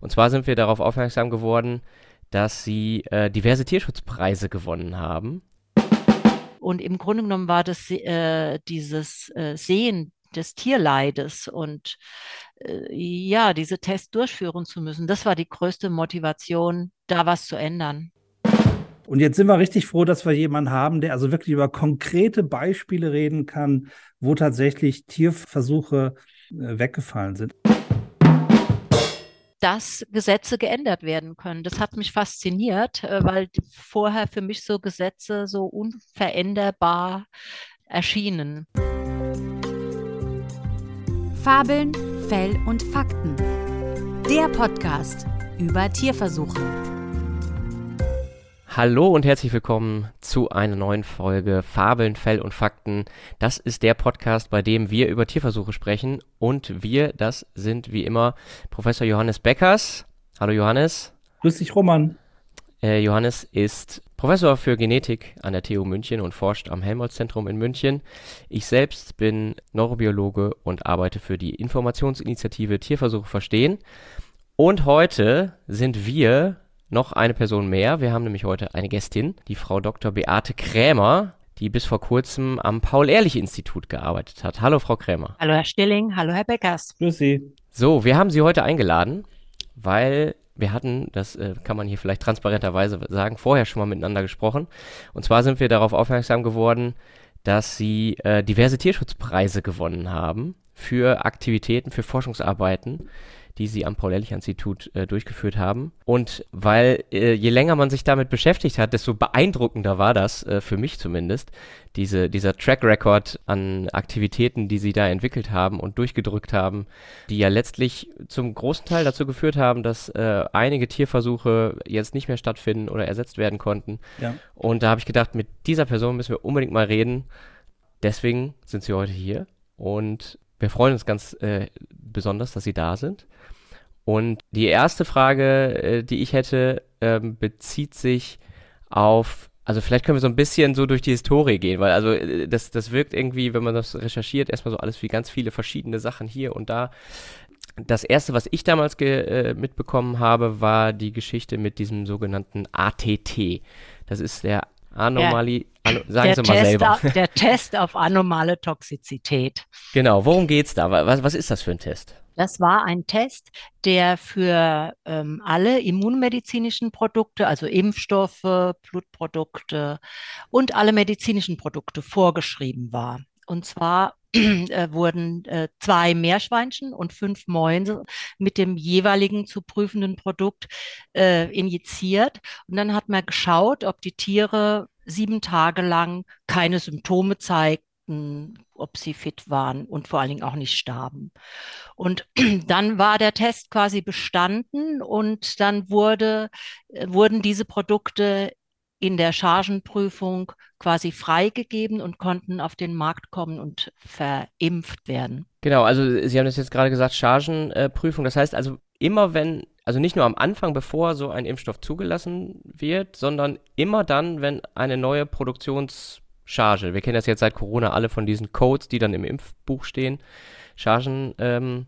Und zwar sind wir darauf aufmerksam geworden, dass sie äh, diverse Tierschutzpreise gewonnen haben. Und im Grunde genommen war das äh, dieses äh, Sehen des Tierleides und äh, ja, diese Tests durchführen zu müssen, das war die größte Motivation, da was zu ändern. Und jetzt sind wir richtig froh, dass wir jemanden haben, der also wirklich über konkrete Beispiele reden kann, wo tatsächlich Tierversuche äh, weggefallen sind dass Gesetze geändert werden können. Das hat mich fasziniert, äh, weil vorher für mich so Gesetze so unveränderbar erschienen. Fabeln, Fell und Fakten. Der Podcast über Tierversuche. Hallo und herzlich willkommen zu einer neuen Folge Fabeln, Fell und Fakten. Das ist der Podcast, bei dem wir über Tierversuche sprechen. Und wir, das sind wie immer Professor Johannes Beckers. Hallo Johannes. Grüß dich, Roman. Äh, Johannes ist Professor für Genetik an der TU München und forscht am Helmholtz-Zentrum in München. Ich selbst bin Neurobiologe und arbeite für die Informationsinitiative Tierversuche verstehen. Und heute sind wir noch eine Person mehr. Wir haben nämlich heute eine Gästin, die Frau Dr. Beate Krämer, die bis vor kurzem am Paul-Ehrlich-Institut gearbeitet hat. Hallo, Frau Krämer. Hallo, Herr Stilling. Hallo, Herr Beckers. Grüß Sie. So, wir haben Sie heute eingeladen, weil wir hatten, das äh, kann man hier vielleicht transparenterweise sagen, vorher schon mal miteinander gesprochen. Und zwar sind wir darauf aufmerksam geworden, dass Sie äh, diverse Tierschutzpreise gewonnen haben für Aktivitäten, für Forschungsarbeiten, die sie am Paul-Ehrlich-Institut äh, durchgeführt haben. Und weil äh, je länger man sich damit beschäftigt hat, desto beeindruckender war das, äh, für mich zumindest, diese, dieser Track Record an Aktivitäten, die sie da entwickelt haben und durchgedrückt haben, die ja letztlich zum großen Teil dazu geführt haben, dass äh, einige Tierversuche jetzt nicht mehr stattfinden oder ersetzt werden konnten. Ja. Und da habe ich gedacht, mit dieser Person müssen wir unbedingt mal reden. Deswegen sind sie heute hier und wir freuen uns ganz äh, besonders, dass Sie da sind. Und die erste Frage, äh, die ich hätte, ähm, bezieht sich auf, also vielleicht können wir so ein bisschen so durch die Historie gehen, weil also äh, das, das wirkt irgendwie, wenn man das recherchiert, erstmal so alles wie ganz viele verschiedene Sachen hier und da. Das erste, was ich damals äh, mitbekommen habe, war die Geschichte mit diesem sogenannten ATT. Das ist der Anomali, an, sagen Sie mal Test selber. Auf, der Test auf anomale Toxizität. Genau, worum geht es da? Was, was ist das für ein Test? Das war ein Test, der für ähm, alle immunmedizinischen Produkte, also Impfstoffe, Blutprodukte und alle medizinischen Produkte vorgeschrieben war. Und zwar äh, wurden äh, zwei Meerschweinchen und fünf Mäuse mit dem jeweiligen zu prüfenden Produkt äh, injiziert. Und dann hat man geschaut, ob die Tiere sieben Tage lang keine Symptome zeigten, ob sie fit waren und vor allen Dingen auch nicht starben. Und dann war der Test quasi bestanden und dann wurde, äh, wurden diese Produkte in der Chargenprüfung quasi freigegeben und konnten auf den Markt kommen und verimpft werden. Genau, also Sie haben das jetzt gerade gesagt, Chargenprüfung. Das heißt also immer wenn, also nicht nur am Anfang, bevor so ein Impfstoff zugelassen wird, sondern immer dann, wenn eine neue Produktionscharge, wir kennen das jetzt seit Corona alle von diesen Codes, die dann im Impfbuch stehen, Chargen ähm,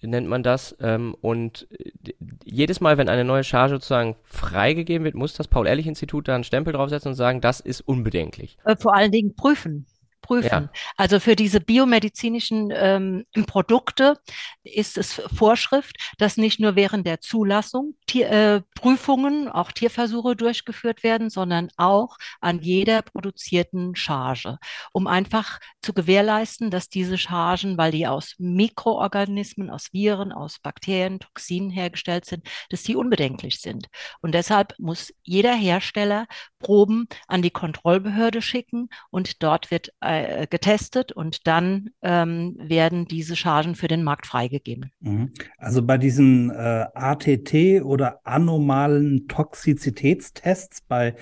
nennt man das. Ähm, und äh, jedes Mal, wenn eine neue Charge sozusagen freigegeben wird, muss das Paul-Ehrlich-Institut da einen Stempel draufsetzen und sagen, das ist unbedenklich. Äh, vor allen Dingen prüfen prüfen. Ja. Also für diese biomedizinischen ähm, Produkte ist es Vorschrift, dass nicht nur während der Zulassung Tier, äh, Prüfungen, auch Tierversuche durchgeführt werden, sondern auch an jeder produzierten Charge, um einfach zu gewährleisten, dass diese Chargen, weil die aus Mikroorganismen, aus Viren, aus Bakterien, Toxinen hergestellt sind, dass die unbedenklich sind. Und deshalb muss jeder Hersteller Proben an die Kontrollbehörde schicken und dort wird äh, getestet und dann ähm, werden diese Chargen für den Markt freigegeben. Mhm. Also bei diesen äh, ATT oder anomalen Toxizitätstests bei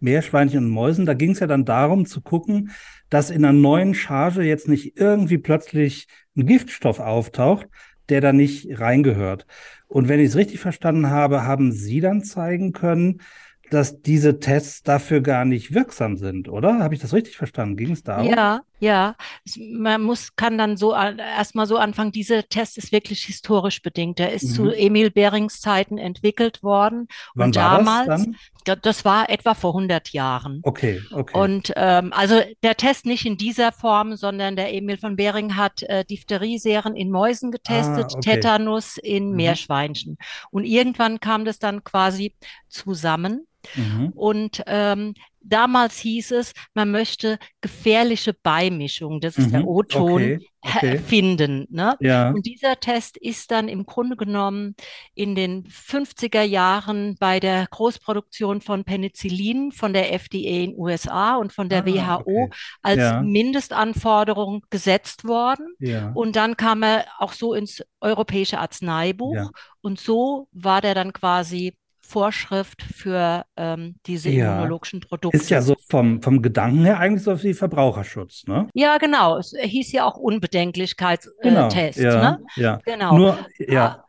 Meerschweinchen und Mäusen, da ging es ja dann darum zu gucken, dass in einer neuen Charge jetzt nicht irgendwie plötzlich ein Giftstoff auftaucht, der da nicht reingehört. Und wenn ich es richtig verstanden habe, haben Sie dann zeigen können, dass diese Tests dafür gar nicht wirksam sind, oder? Habe ich das richtig verstanden? Ging es darum? Ja, ja. Man muss, kann dann so erstmal so anfangen, dieser Test ist wirklich historisch bedingt. Der ist mhm. zu Emil Behrings Zeiten entwickelt worden. Wann und war damals, das, das war etwa vor 100 Jahren. Okay, okay. Und ähm, also der Test nicht in dieser Form, sondern der Emil von Behring hat äh, Diphtherieseren in Mäusen getestet, Ah, okay. Tetanus in Mhm. Meerschweinchen. Und irgendwann kam das dann quasi zusammen. Mhm. Und ähm, damals hieß es, man möchte gefährliche Beimischungen, das ist der Mhm. O-Ton, Okay, okay. finden. Ne? Ja. Und dieser Test ist dann im Grunde genommen in den 50er Jahren bei der Großproduktion von Penicillin von der FDA in USA und von der Ah, WHO okay. als Ja. Mindestanforderung gesetzt worden. Ja. Und dann kam er auch so ins europäische Arzneibuch. Und so war der dann quasi Vorschrift für ähm, diese Ja. immunologischen Produkte. Ist ja so vom, vom Gedanken her eigentlich so wie Verbraucherschutz, ne? Ja, genau. Es hieß ja auch Unbedenklichkeitstest, Genau. Test, ja, ne? ja. Genau. Nur, ja.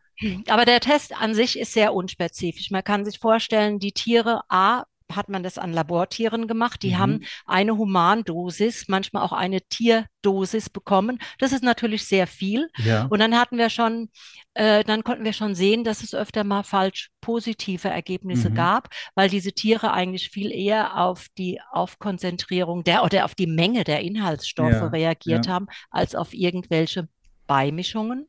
Aber der Test an sich ist sehr unspezifisch. Man kann sich vorstellen, die Tiere, A, hat man das an Labortieren gemacht. Die Mhm. haben eine Humandosis, manchmal auch eine Tierdosis bekommen. Das ist natürlich sehr viel. Ja. Und dann hatten wir schon, äh, dann konnten wir schon sehen, dass es öfter mal falsch positive Ergebnisse Mhm. gab, weil diese Tiere eigentlich viel eher auf die Aufkonzentrierung der oder auf die Menge der Inhaltsstoffe Ja, reagiert ja. haben, als auf irgendwelche Beimischungen.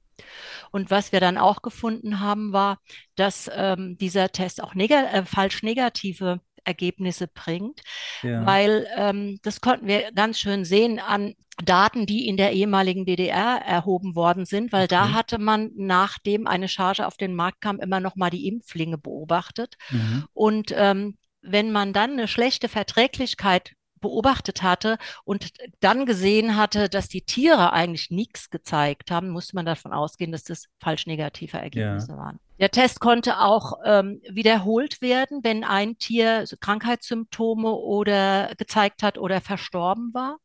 Und was wir dann auch gefunden haben, war, dass ähm, dieser Test auch neg äh, falsch negative Ergebnisse bringt, Ja. weil ähm, das konnten wir ganz schön sehen an Daten, die in der ehemaligen DDR erhoben worden sind, weil da Okay. hatte man, nachdem eine Charge auf den Markt kam, immer noch mal die Impflinge beobachtet. Mhm. Und ähm, wenn man dann eine schlechte Verträglichkeit beobachtet hatte und dann gesehen hatte, dass die Tiere eigentlich nichts gezeigt haben, musste man davon ausgehen, dass das falsch negative Ergebnisse waren. Der Test konnte auch ähm, wiederholt werden, wenn ein Tier Krankheitssymptome oder gezeigt hat oder verstorben war.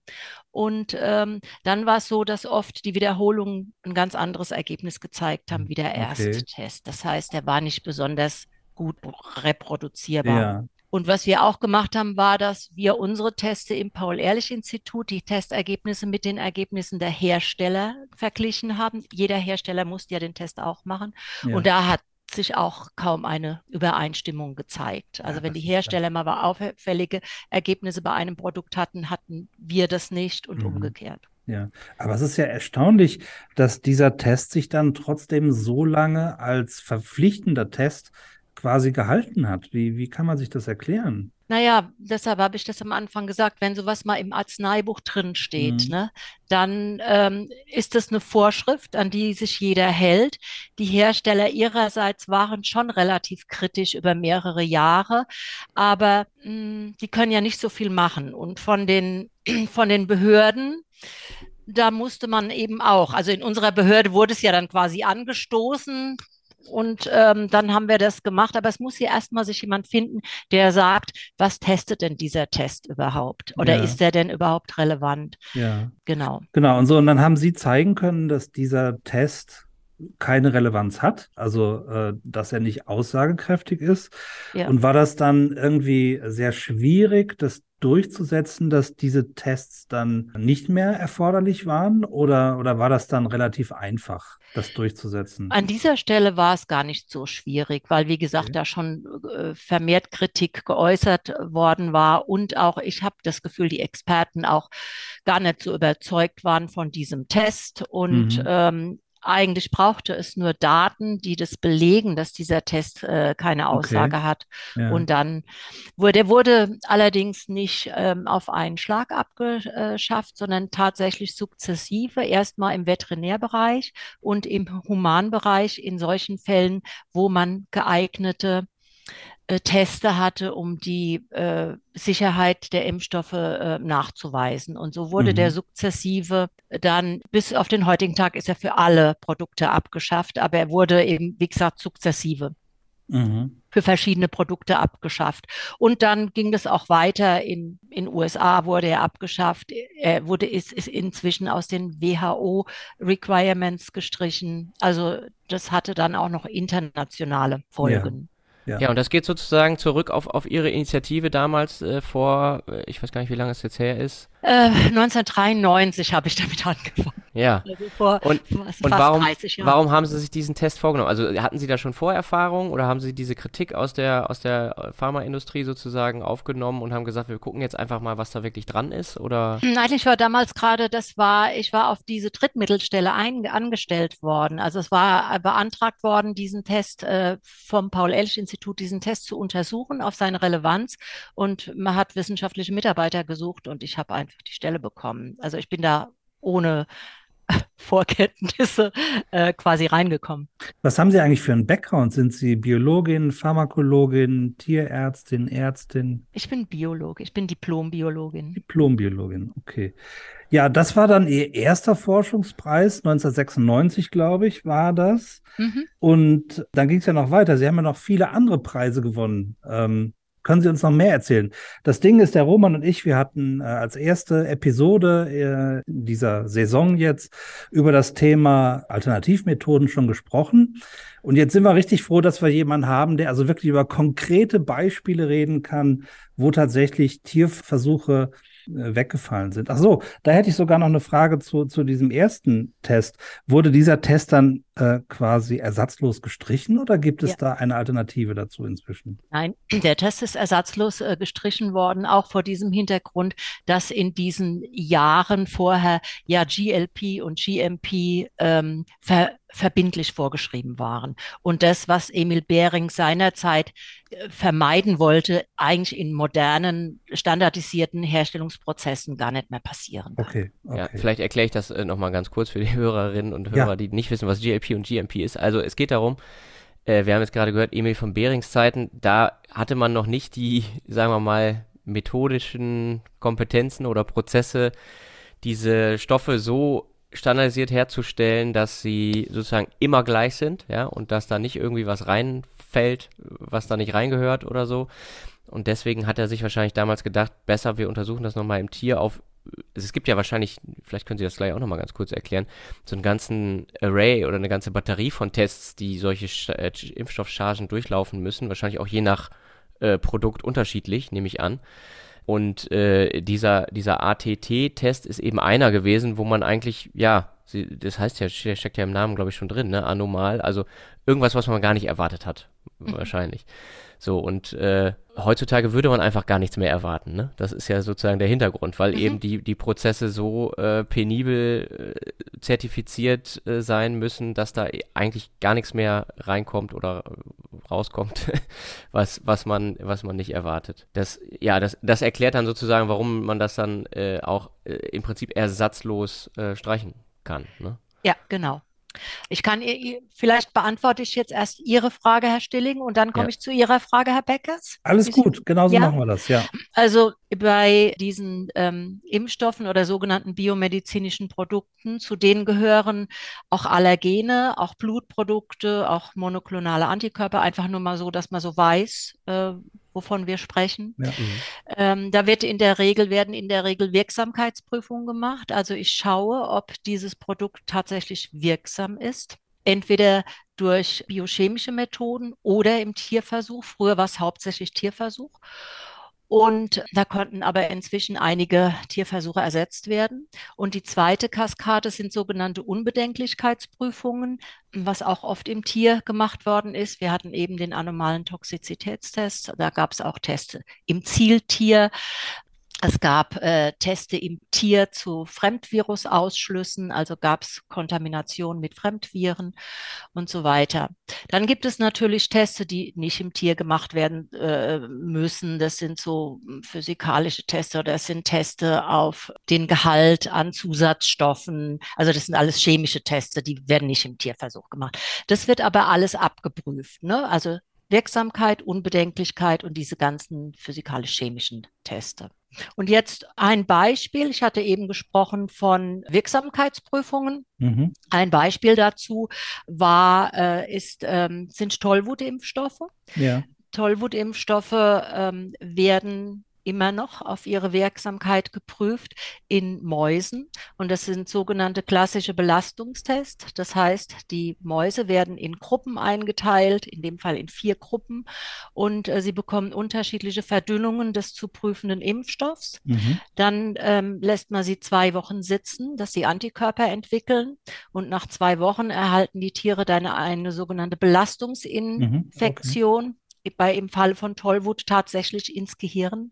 Und ähm, dann war es so, dass oft die Wiederholungen ein ganz anderes Ergebnis gezeigt haben wie der Okay. erste Test. Das heißt, der war nicht besonders gut reproduzierbar. Ja. Und was wir auch gemacht haben, war, dass wir unsere Teste im Paul-Ehrlich-Institut, die Testergebnisse mit den Ergebnissen der Hersteller verglichen haben. Jeder Hersteller musste ja den Test auch machen. Ja. Und da hat sich auch kaum eine Übereinstimmung gezeigt. Also Ja, wenn die Hersteller mal auffällige Ergebnisse bei einem Produkt hatten, hatten wir das nicht und Mhm. umgekehrt. Ja, aber es ist ja erstaunlich, dass dieser Test sich dann trotzdem so lange als verpflichtender Test quasi gehalten hat. Wie, wie kann man sich das erklären? Naja, deshalb habe ich das am Anfang gesagt, wenn sowas mal im Arzneibuch drin steht, Mhm. ne, dann ähm, ist das eine Vorschrift, an die sich jeder hält. Die Hersteller ihrerseits waren schon relativ kritisch über mehrere Jahre, aber mh, die können ja nicht so viel machen. Und von den, von den Behörden, da musste man eben auch, also in unserer Behörde wurde es ja dann quasi angestoßen. Und ähm, dann haben wir das gemacht, aber es muss hier erstmal sich jemand finden, der sagt, was testet denn dieser Test überhaupt? Oder Ja. ist der denn überhaupt relevant? Ja. Genau. Genau, und so, und dann haben Sie zeigen können, dass dieser Test keine Relevanz hat, also äh, dass er nicht aussagekräftig ist. Ja. Und war das dann irgendwie sehr schwierig, das durchzusetzen, dass diese Tests dann nicht mehr erforderlich waren? Oder, oder war das dann relativ einfach, das durchzusetzen? An dieser Stelle war es gar nicht so schwierig, weil, wie gesagt, Okay. da schon äh, vermehrt Kritik geäußert worden war und auch, ich habe das Gefühl, die Experten auch gar nicht so überzeugt waren von diesem Test und Mhm. ähm, eigentlich brauchte es nur Daten, die das belegen, dass dieser Test äh, keine Okay. Aussage hat. Ja. Und dann wurde, der wurde allerdings nicht ähm, auf einen Schlag abgeschafft, sondern tatsächlich sukzessive, erstmal im Veterinärbereich und im Humanbereich in solchen Fällen, wo man geeignete äh, Teste hatte, um die äh, Sicherheit der Impfstoffe äh, nachzuweisen. Und so wurde Mhm. der sukzessive dann, bis auf den heutigen Tag ist er für alle Produkte abgeschafft, aber er wurde eben, wie gesagt, sukzessive Mhm. für verschiedene Produkte abgeschafft. Und dann ging das auch weiter. In in USA wurde er abgeschafft. Er wurde ist, ist inzwischen aus den WHO Requirements gestrichen. Also das hatte dann auch noch internationale Folgen. Ja. Ja, und das geht sozusagen zurück auf, auf Ihre Initiative damals äh, vor, äh, ich weiß gar nicht, wie lange es jetzt her ist. Äh, 1993 habe ich damit angefangen. Ja. Also vor, und, und warum, 30 Jahren. warum haben Sie sich diesen Test vorgenommen? Also hatten Sie da schon Vorerfahrung oder haben Sie diese Kritik aus der, aus der Pharmaindustrie sozusagen aufgenommen und haben gesagt, wir gucken jetzt einfach mal, was da wirklich dran ist? Oder? Nein, ich war damals gerade, das war, ich war auf diese Drittmittelstelle ein, angestellt worden. Also es war beantragt worden, diesen Test äh, vom Paul-Ehrlich-Institut, diesen Test zu untersuchen auf seine Relevanz. Und man hat wissenschaftliche Mitarbeiter gesucht und ich habe einfach die Stelle bekommen. Also ich bin da ohne Vorkenntnisse äh, quasi reingekommen. Was haben Sie eigentlich für einen Background? Sind Sie Biologin, Pharmakologin, Tierärztin, Ärztin? Ich bin Biologe, ich bin Diplombiologin. Diplombiologin, okay. Ja, das war dann Ihr erster Forschungspreis, 1996, glaube ich, war das. Mhm. Und dann ging es ja noch weiter. Sie haben ja noch viele andere Preise gewonnen. Ähm, können Sie uns noch mehr erzählen? Das Ding ist, der Roman und ich, wir hatten äh, als erste Episode äh, dieser Saison jetzt über das Thema Alternativmethoden schon gesprochen. Und jetzt sind wir richtig froh, dass wir jemanden haben, der also wirklich über konkrete Beispiele reden kann, wo tatsächlich Tierversuche äh, weggefallen sind. Ach so, da hätte ich sogar noch eine Frage zu, zu diesem ersten Test. Wurde dieser Test dann äh, quasi ersatzlos gestrichen oder gibt es ja. da eine Alternative dazu inzwischen? Nein, der Test ist ersatzlos äh, gestrichen worden, auch vor diesem Hintergrund, dass in diesen Jahren vorher ja GLP und GMP ähm, ver verbindlich vorgeschrieben waren. Und das, was Emil Behring seinerzeit äh, vermeiden wollte, eigentlich in modernen, standardisierten Herstellungsprozessen gar nicht mehr passieren kann. Okay, okay. Ja, vielleicht erkläre ich das äh, nochmal ganz kurz für die Hörerinnen und Hörer, ja. die nicht wissen, was GLP und GMP ist. Also es geht darum, äh, wir haben jetzt gerade gehört, Emil von Behrings Zeiten, da hatte man noch nicht die, sagen wir mal, methodischen Kompetenzen oder Prozesse, diese Stoffe so standardisiert herzustellen, dass sie sozusagen immer gleich sind, ja, und dass da nicht irgendwie was reinfällt, was da nicht reingehört oder so. Und deswegen hat er sich wahrscheinlich damals gedacht, besser, wir untersuchen das nochmal im Tier auf. Es gibt ja wahrscheinlich, vielleicht können Sie das gleich auch nochmal ganz kurz erklären, so einen ganzen Array oder eine ganze Batterie von Tests, die solche Sch äh, Impfstoffchargen durchlaufen müssen, wahrscheinlich auch je nach äh, Produkt unterschiedlich, nehme ich an. Und äh, dieser, dieser ATT-Test ist eben einer gewesen, wo man eigentlich, ja, sie, das heißt ja, steckt ja im Namen, glaube ich, schon drin, ne? Anomal, also irgendwas, was man gar nicht erwartet hat, mhm. wahrscheinlich. So, und äh, heutzutage würde man einfach gar nichts mehr erwarten. Ne? Das ist ja sozusagen der Hintergrund, weil mhm. eben die, die Prozesse so äh, penibel äh, zertifiziert äh, sein müssen, dass da eigentlich gar nichts mehr reinkommt oder rauskommt, was, was, man, was man nicht erwartet. Das, ja, das, das erklärt dann sozusagen, warum man das dann äh, auch äh, im Prinzip ersatzlos äh, streichen kann. Ne? Ja, genau. Ich kann, vielleicht beantworte ich jetzt erst Ihre Frage, Herr Stilling, und dann komme ja. ich zu Ihrer Frage, Herr Beckers. Alles gut, genauso ja? machen wir das, ja. Also bei diesen ähm, Impfstoffen oder sogenannten biomedizinischen Produkten, zu denen gehören auch Allergene, auch Blutprodukte, auch monoklonale Antikörper, einfach nur mal so, dass man so weiß, äh, wovon wir sprechen. Ja. Mhm. Ähm, da wird in der Regel, werden in der Regel Wirksamkeitsprüfungen gemacht. Also ich schaue, ob dieses Produkt tatsächlich wirksam ist. Entweder durch biochemische Methoden oder im Tierversuch. Früher war es hauptsächlich Tierversuch. Und da konnten aber inzwischen einige Tierversuche ersetzt werden. Und die zweite Kaskade sind sogenannte Unbedenklichkeitsprüfungen, was auch oft im Tier gemacht worden ist. Wir hatten eben den anomalen Toxizitätstest. Da gab es auch Tests im Zieltier. Es gab äh, Teste im Tier zu Fremdvirusausschlüssen, also gab es Kontamination mit Fremdviren und so weiter. Dann gibt es natürlich Teste, die nicht im Tier gemacht werden äh, müssen. Das sind so physikalische Teste oder das sind Teste auf den Gehalt an Zusatzstoffen. Also das sind alles chemische Teste, die werden nicht im Tierversuch gemacht. Das wird aber alles abgeprüft. Ne? Also Wirksamkeit, Unbedenklichkeit und diese ganzen physikalisch-chemischen Teste. Und jetzt ein Beispiel. Ich hatte eben gesprochen von Wirksamkeitsprüfungen. Mhm. Ein Beispiel dazu war, äh, ist, ähm, sind Tollwutimpfstoffe. Ja. Tollwutimpfstoffe ähm, werden immer noch auf ihre Wirksamkeit geprüft in Mäusen. Und das sind sogenannte klassische Belastungstests. Das heißt, die Mäuse werden in Gruppen eingeteilt, in dem Fall in vier Gruppen. Und äh, sie bekommen unterschiedliche Verdünnungen des zu prüfenden Impfstoffs. Mhm. Dann ähm, lässt man sie zwei Wochen sitzen, dass sie Antikörper entwickeln. Und nach zwei Wochen erhalten die Tiere dann eine sogenannte Belastungsinfektion. Mhm. Okay bei im Fall von Tollwut tatsächlich ins Gehirn.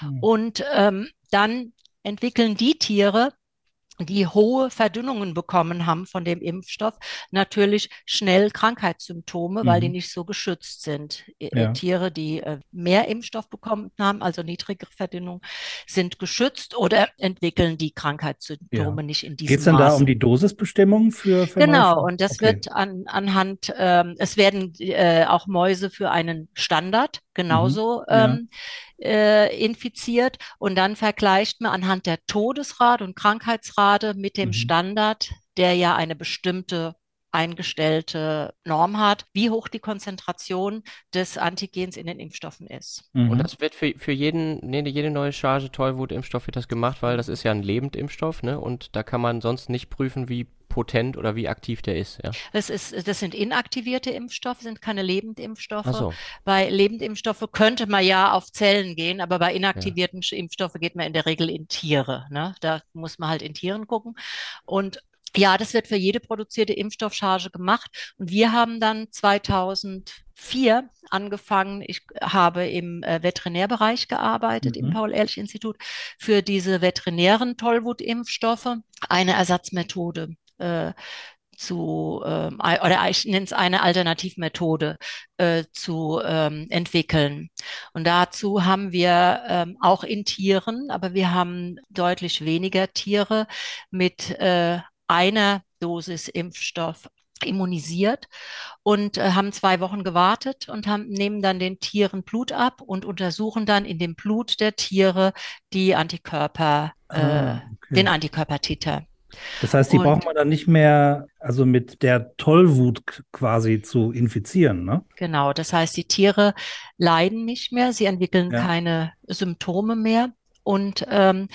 Mhm. Und ähm, dann entwickeln die Tiere, die hohe Verdünnungen bekommen haben von dem Impfstoff, natürlich schnell Krankheitssymptome, mhm. weil die mhm. nicht so geschützt sind. Äh, ja. Tiere, die äh, mehr Impfstoff bekommen haben, also niedrigere Verdünnung, sind geschützt oder entwickeln die Krankheitssymptome ja. nicht in diesem Geht es denn da um die Dosisbestimmung für, für Genau, Mäuse? und das okay. wird an, anhand, ähm, es werden äh, auch Mäuse für einen Standard genauso mhm. ja. ähm, äh, infiziert und dann vergleicht man anhand der Todesrate und Krankheitsrate mit dem mhm. Standard, der ja eine bestimmte eingestellte Norm hat, wie hoch die Konzentration des Antigens in den Impfstoffen ist. Mhm. Und das wird für, für jeden, nee, jede neue Charge Tollwut-Impfstoff wird das gemacht, weil das ist ja ein Lebendimpfstoff, ne? Und da kann man sonst nicht prüfen, wie potent oder wie aktiv der ist. Ja. Das, ist, das sind inaktivierte Impfstoffe, sind keine Lebendimpfstoffe. So. Bei Lebendimpfstoffe könnte man ja auf Zellen gehen, aber bei inaktivierten ja. Impfstoffen geht man in der Regel in Tiere. Ne? Da muss man halt in Tieren gucken. Und ja, das wird für jede produzierte Impfstoffcharge gemacht. Und wir haben dann 2004 angefangen. Ich habe im äh, Veterinärbereich gearbeitet, mhm. im Paul-Ehrlich-Institut, für diese veterinären Tollwutimpfstoffe eine Ersatzmethode äh, zu, ähm, oder ich nenne es eine Alternativmethode äh, zu ähm, entwickeln. Und dazu haben wir ähm, auch in Tieren, aber wir haben deutlich weniger Tiere mit äh, einer Dosis Impfstoff immunisiert und äh, haben zwei Wochen gewartet und haben, nehmen dann den Tieren Blut ab und untersuchen dann in dem Blut der Tiere die Antikörper, äh, ah, okay. den Antikörpertiter. Das heißt, die und, braucht man dann nicht mehr, also mit der Tollwut quasi zu infizieren, ne? Genau, das heißt, die Tiere leiden nicht mehr, sie entwickeln ja. keine Symptome mehr. Und ähm,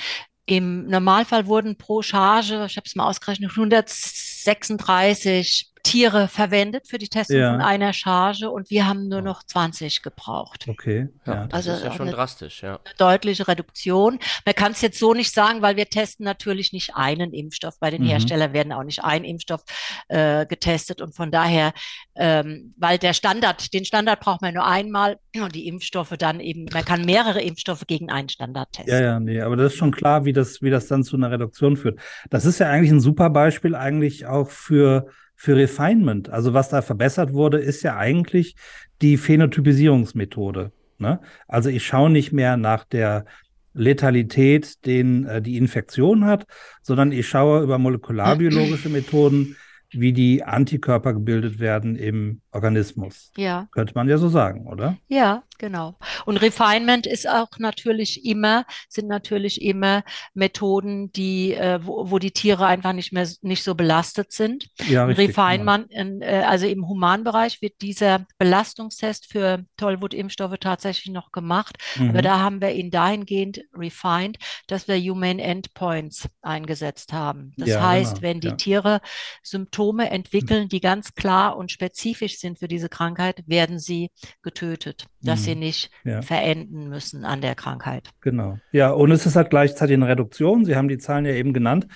im Normalfall wurden pro Charge, ich habe es mal ausgerechnet, 136 Tiere verwendet für die Testung ja. von einer Charge und wir haben nur noch 20 gebraucht. Okay. Ja, das also ist ja schon drastisch, ja. deutliche Reduktion. Man kann es jetzt so nicht sagen, weil wir testen natürlich nicht einen Impfstoff. Bei den mhm. Herstellern werden auch nicht ein Impfstoff äh, getestet und von daher, ähm, weil der Standard, den Standard braucht man nur einmal und die Impfstoffe dann eben, man kann mehrere Impfstoffe gegen einen Standard testen. Ja, ja, nee, aber das ist schon klar, wie das, wie das dann zu einer Reduktion führt. Das ist ja eigentlich ein super Beispiel eigentlich auch für für Refinement. Also was da verbessert wurde, ist ja eigentlich die Phänotypisierungsmethode. Ne? Also ich schaue nicht mehr nach der Letalität, den äh, die Infektion hat, sondern ich schaue über molekularbiologische Methoden, wie die Antikörper gebildet werden im Organismus. Ja. Könnte man ja so sagen, oder? Ja, genau. Und Refinement ist auch natürlich immer, sind natürlich immer Methoden, die, äh, wo, wo die Tiere einfach nicht mehr nicht so belastet sind. Ja, richtig, Refinement, genau. äh, also im Humanbereich wird dieser Belastungstest für Tollwut-Impfstoffe tatsächlich noch gemacht. Mhm. Aber da haben wir ihn dahingehend refined, dass wir Human Endpoints eingesetzt haben. Das ja, heißt, genau. wenn die ja. Tiere Symptome entwickeln, die ganz klar und spezifisch sind für diese Krankheit, werden sie getötet, dass mhm. sie nicht ja. verenden müssen an der Krankheit. Genau. Ja, und es ist halt gleichzeitig eine Reduktion. Sie haben die Zahlen ja eben genannt,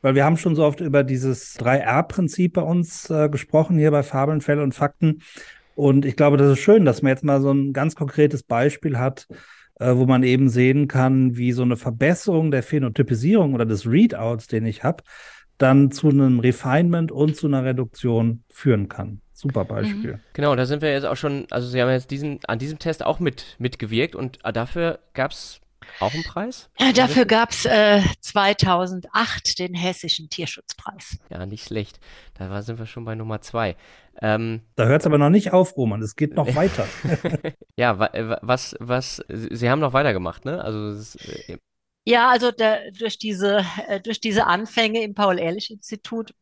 weil wir haben schon so oft über dieses 3R-Prinzip bei uns äh, gesprochen, hier bei Fabeln, Fälle und Fakten. Und ich glaube, das ist schön, dass man jetzt mal so ein ganz konkretes Beispiel hat, äh, wo man eben sehen kann, wie so eine Verbesserung der Phänotypisierung oder des Readouts, den ich habe, dann zu einem Refinement und zu einer Reduktion führen kann. Super Beispiel. Mhm. Genau, da sind wir jetzt auch schon, also Sie haben jetzt diesen, an diesem Test auch mit, mitgewirkt und äh, dafür gab es auch einen Preis? Ja, dafür gab es äh, 2008 den Hessischen Tierschutzpreis. Ja, nicht schlecht. Da war, sind wir schon bei Nummer zwei. Ähm, da hört es aber noch nicht auf, Roman. Es geht noch weiter. ja, was, was, Sie haben noch weitergemacht, ne? Also, ist, äh, ja, also der, durch, diese, äh, durch diese Anfänge im Paul-Ehrlich-Institut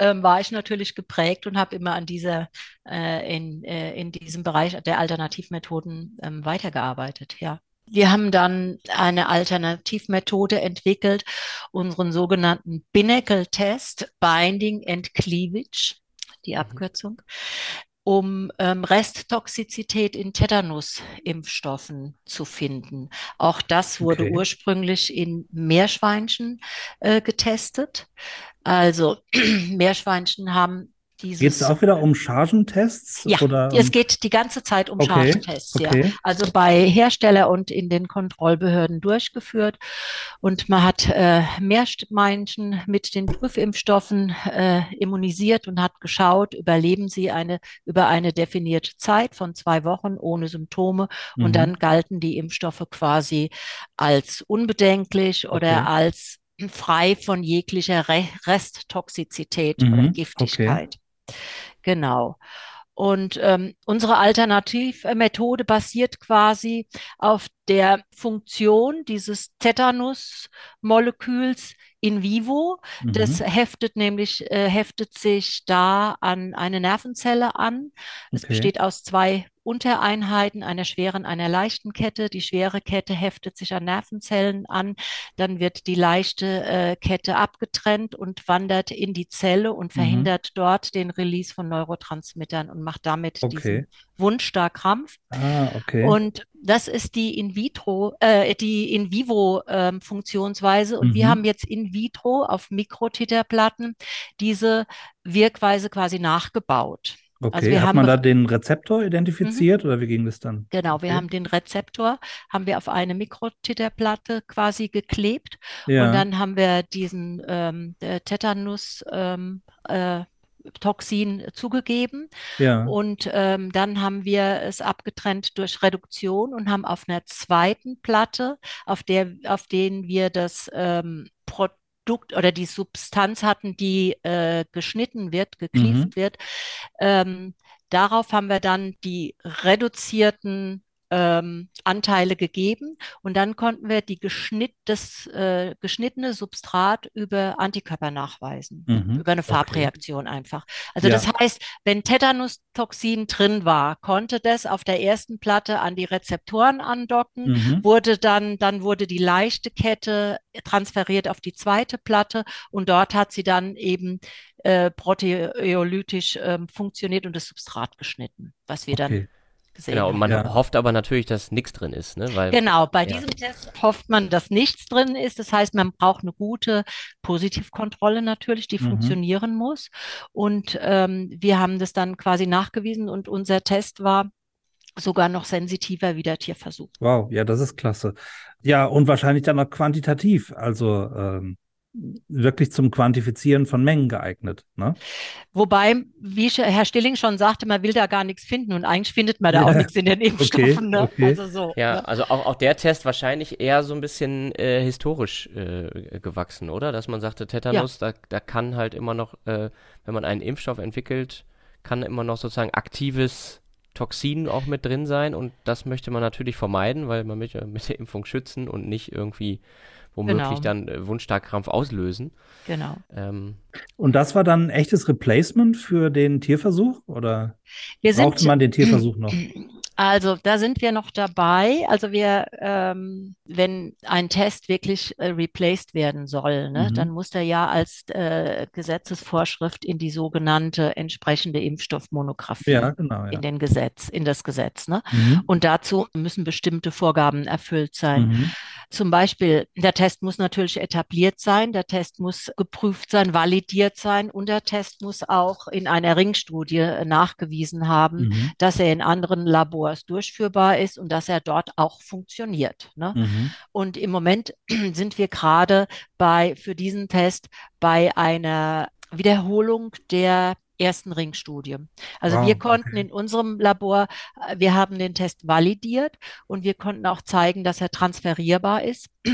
ähm, war ich natürlich geprägt und habe immer an dieser, äh, in, äh, in diesem Bereich der Alternativmethoden ähm, weitergearbeitet, ja. wir haben dann eine Alternativmethode entwickelt, unseren sogenannten Binnacle-Test, Binding and Cleavage, die Mhm. Abkürzung, um ähm, Resttoxizität in Tetanus-Impfstoffen zu finden. Auch das wurde Okay. ursprünglich in Meerschweinchen äh, getestet. Also Meerschweinchen haben Geht es dieses auch wieder um Chargentests? ja, oder es um, geht die ganze Zeit um Okay, Chargentests, ja. okay. Also bei Hersteller und in den Kontrollbehörden durchgeführt. Und man hat äh, Meerschweinchen mit den Prüfimpfstoffen äh, immunisiert und hat geschaut, überleben sie eine, über eine definierte Zeit von zwei Wochen ohne Symptome. Mhm. Und dann galten die Impfstoffe quasi als unbedenklich oder Okay. als frei von jeglicher Re Resttoxizität Mhm, oder okay. Giftigkeit. Genau. Und ähm, unsere Alternativmethode basiert quasi auf der Funktion dieses Tetanus-Moleküls in vivo. Das Mhm. heftet nämlich, äh, heftet sich da an eine Nervenzelle an. Es Okay. besteht aus zwei Untereinheiten, einer schweren, einer leichten Kette. Die schwere Kette heftet sich an Nervenzellen an. Dann wird die leichte äh, Kette abgetrennt und wandert in die Zelle und Mhm. verhindert dort den Release von Neurotransmittern und macht damit Okay. diesen Wundstarkrampf. Ah, okay. Und das ist die in vitro, äh, die in vivo ähm, Funktionsweise. Und wir Mhm. haben jetzt in vitro auf Mikrotiterplatten diese Wirkweise quasi nachgebaut. Also Okay. wir Hat haben man da den Rezeptor identifiziert oder wie ging das dann? Genau, wir Okay. haben den Rezeptor, haben wir auf eine Mikrotiterplatte quasi geklebt und Ja. dann haben wir diesen ähm, äh, Tetanus ähm, äh, Toxin zugegeben Ja. und ähm, dann haben wir es abgetrennt durch Reduktion und haben auf einer zweiten Platte, auf der, auf denen wir das ähm, Produkt oder die Substanz hatten, die äh, geschnitten wird, geklieft Mhm. wird, ähm, darauf haben wir dann die reduzierten ähm, Anteile gegeben und dann konnten wir die geschnitt, das äh, geschnittene Substrat über Antikörper nachweisen, Mhm. über eine Okay. Farbreaktion einfach. Also Ja. das heißt, wenn Tetanus-Toxin drin war, konnte das auf der ersten Platte an die Rezeptoren andocken, Mhm. wurde dann, dann wurde die leichte Kette transferiert auf die zweite Platte und dort hat sie dann eben äh, proteolytisch ähm, funktioniert und das Substrat geschnitten, was wir dann Okay. Gesehen Genau, und man Ja. hofft aber natürlich, dass nichts drin ist, ne? Weil, Genau, bei Ja. diesem Test hofft man, dass nichts drin ist. Das heißt, man braucht eine gute Positivkontrolle natürlich, die Mhm. funktionieren muss. Und ähm, wir haben das dann quasi nachgewiesen und unser Test war sogar noch sensitiver wie der Tierversuch. Wow, ja, das ist klasse. Ja, und wahrscheinlich dann auch quantitativ, also ähm, wirklich zum Quantifizieren von Mengen geeignet, ne? Wobei, wie Herr Stilling schon sagte, man will da gar nichts finden und eigentlich findet man da auch Ja. nichts in den Impfstoffen. Ne? okay. Also so. ja, Ne? also auch, auch der Test wahrscheinlich eher so ein bisschen äh, historisch äh, gewachsen, oder? Dass man sagte, Tetanus, da, da kann halt immer noch, äh, wenn man einen Impfstoff entwickelt, kann immer noch sozusagen aktives Toxin auch mit drin sein und das möchte man natürlich vermeiden, weil man möchte mit der Impfung schützen und nicht irgendwie womöglich Genau. dann äh, Wundstarkrampf auslösen. Genau. Ähm, Und das war dann ein echtes Replacement für den Tierversuch oder Wir sind brauchte man den Tierversuch noch? Also da sind wir noch dabei. Also wir, ähm, wenn ein Test wirklich äh, replaced werden soll, ne, Mhm. dann muss der ja als äh, Gesetzesvorschrift in die sogenannte entsprechende Impfstoffmonographie Ja, genau, ja. in den Gesetz, in das Gesetz. Ne? Mhm. Und dazu müssen bestimmte Vorgaben erfüllt sein. Mhm. Zum Beispiel, der Test muss natürlich etabliert sein, der Test muss geprüft sein, validiert sein und der Test muss auch in einer Ringstudie äh, nachgewiesen haben, Mhm. dass er in anderen Labors durchführbar ist und dass er dort auch funktioniert. Ne? Mhm. Und im Moment sind wir gerade bei, für diesen Test bei einer Wiederholung der ersten Ringstudie. Also Wow, wir konnten okay. in unserem Labor, äh, wir haben den Test validiert und wir konnten auch zeigen, dass er transferierbar ist.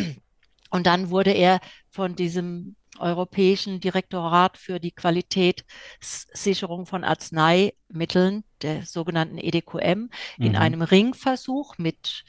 Und dann wurde er von diesem Europäischen Direktorat für die Qualitätssicherung von Arzneimitteln, der sogenannten EDQM, in Mhm. einem Ringversuch mit,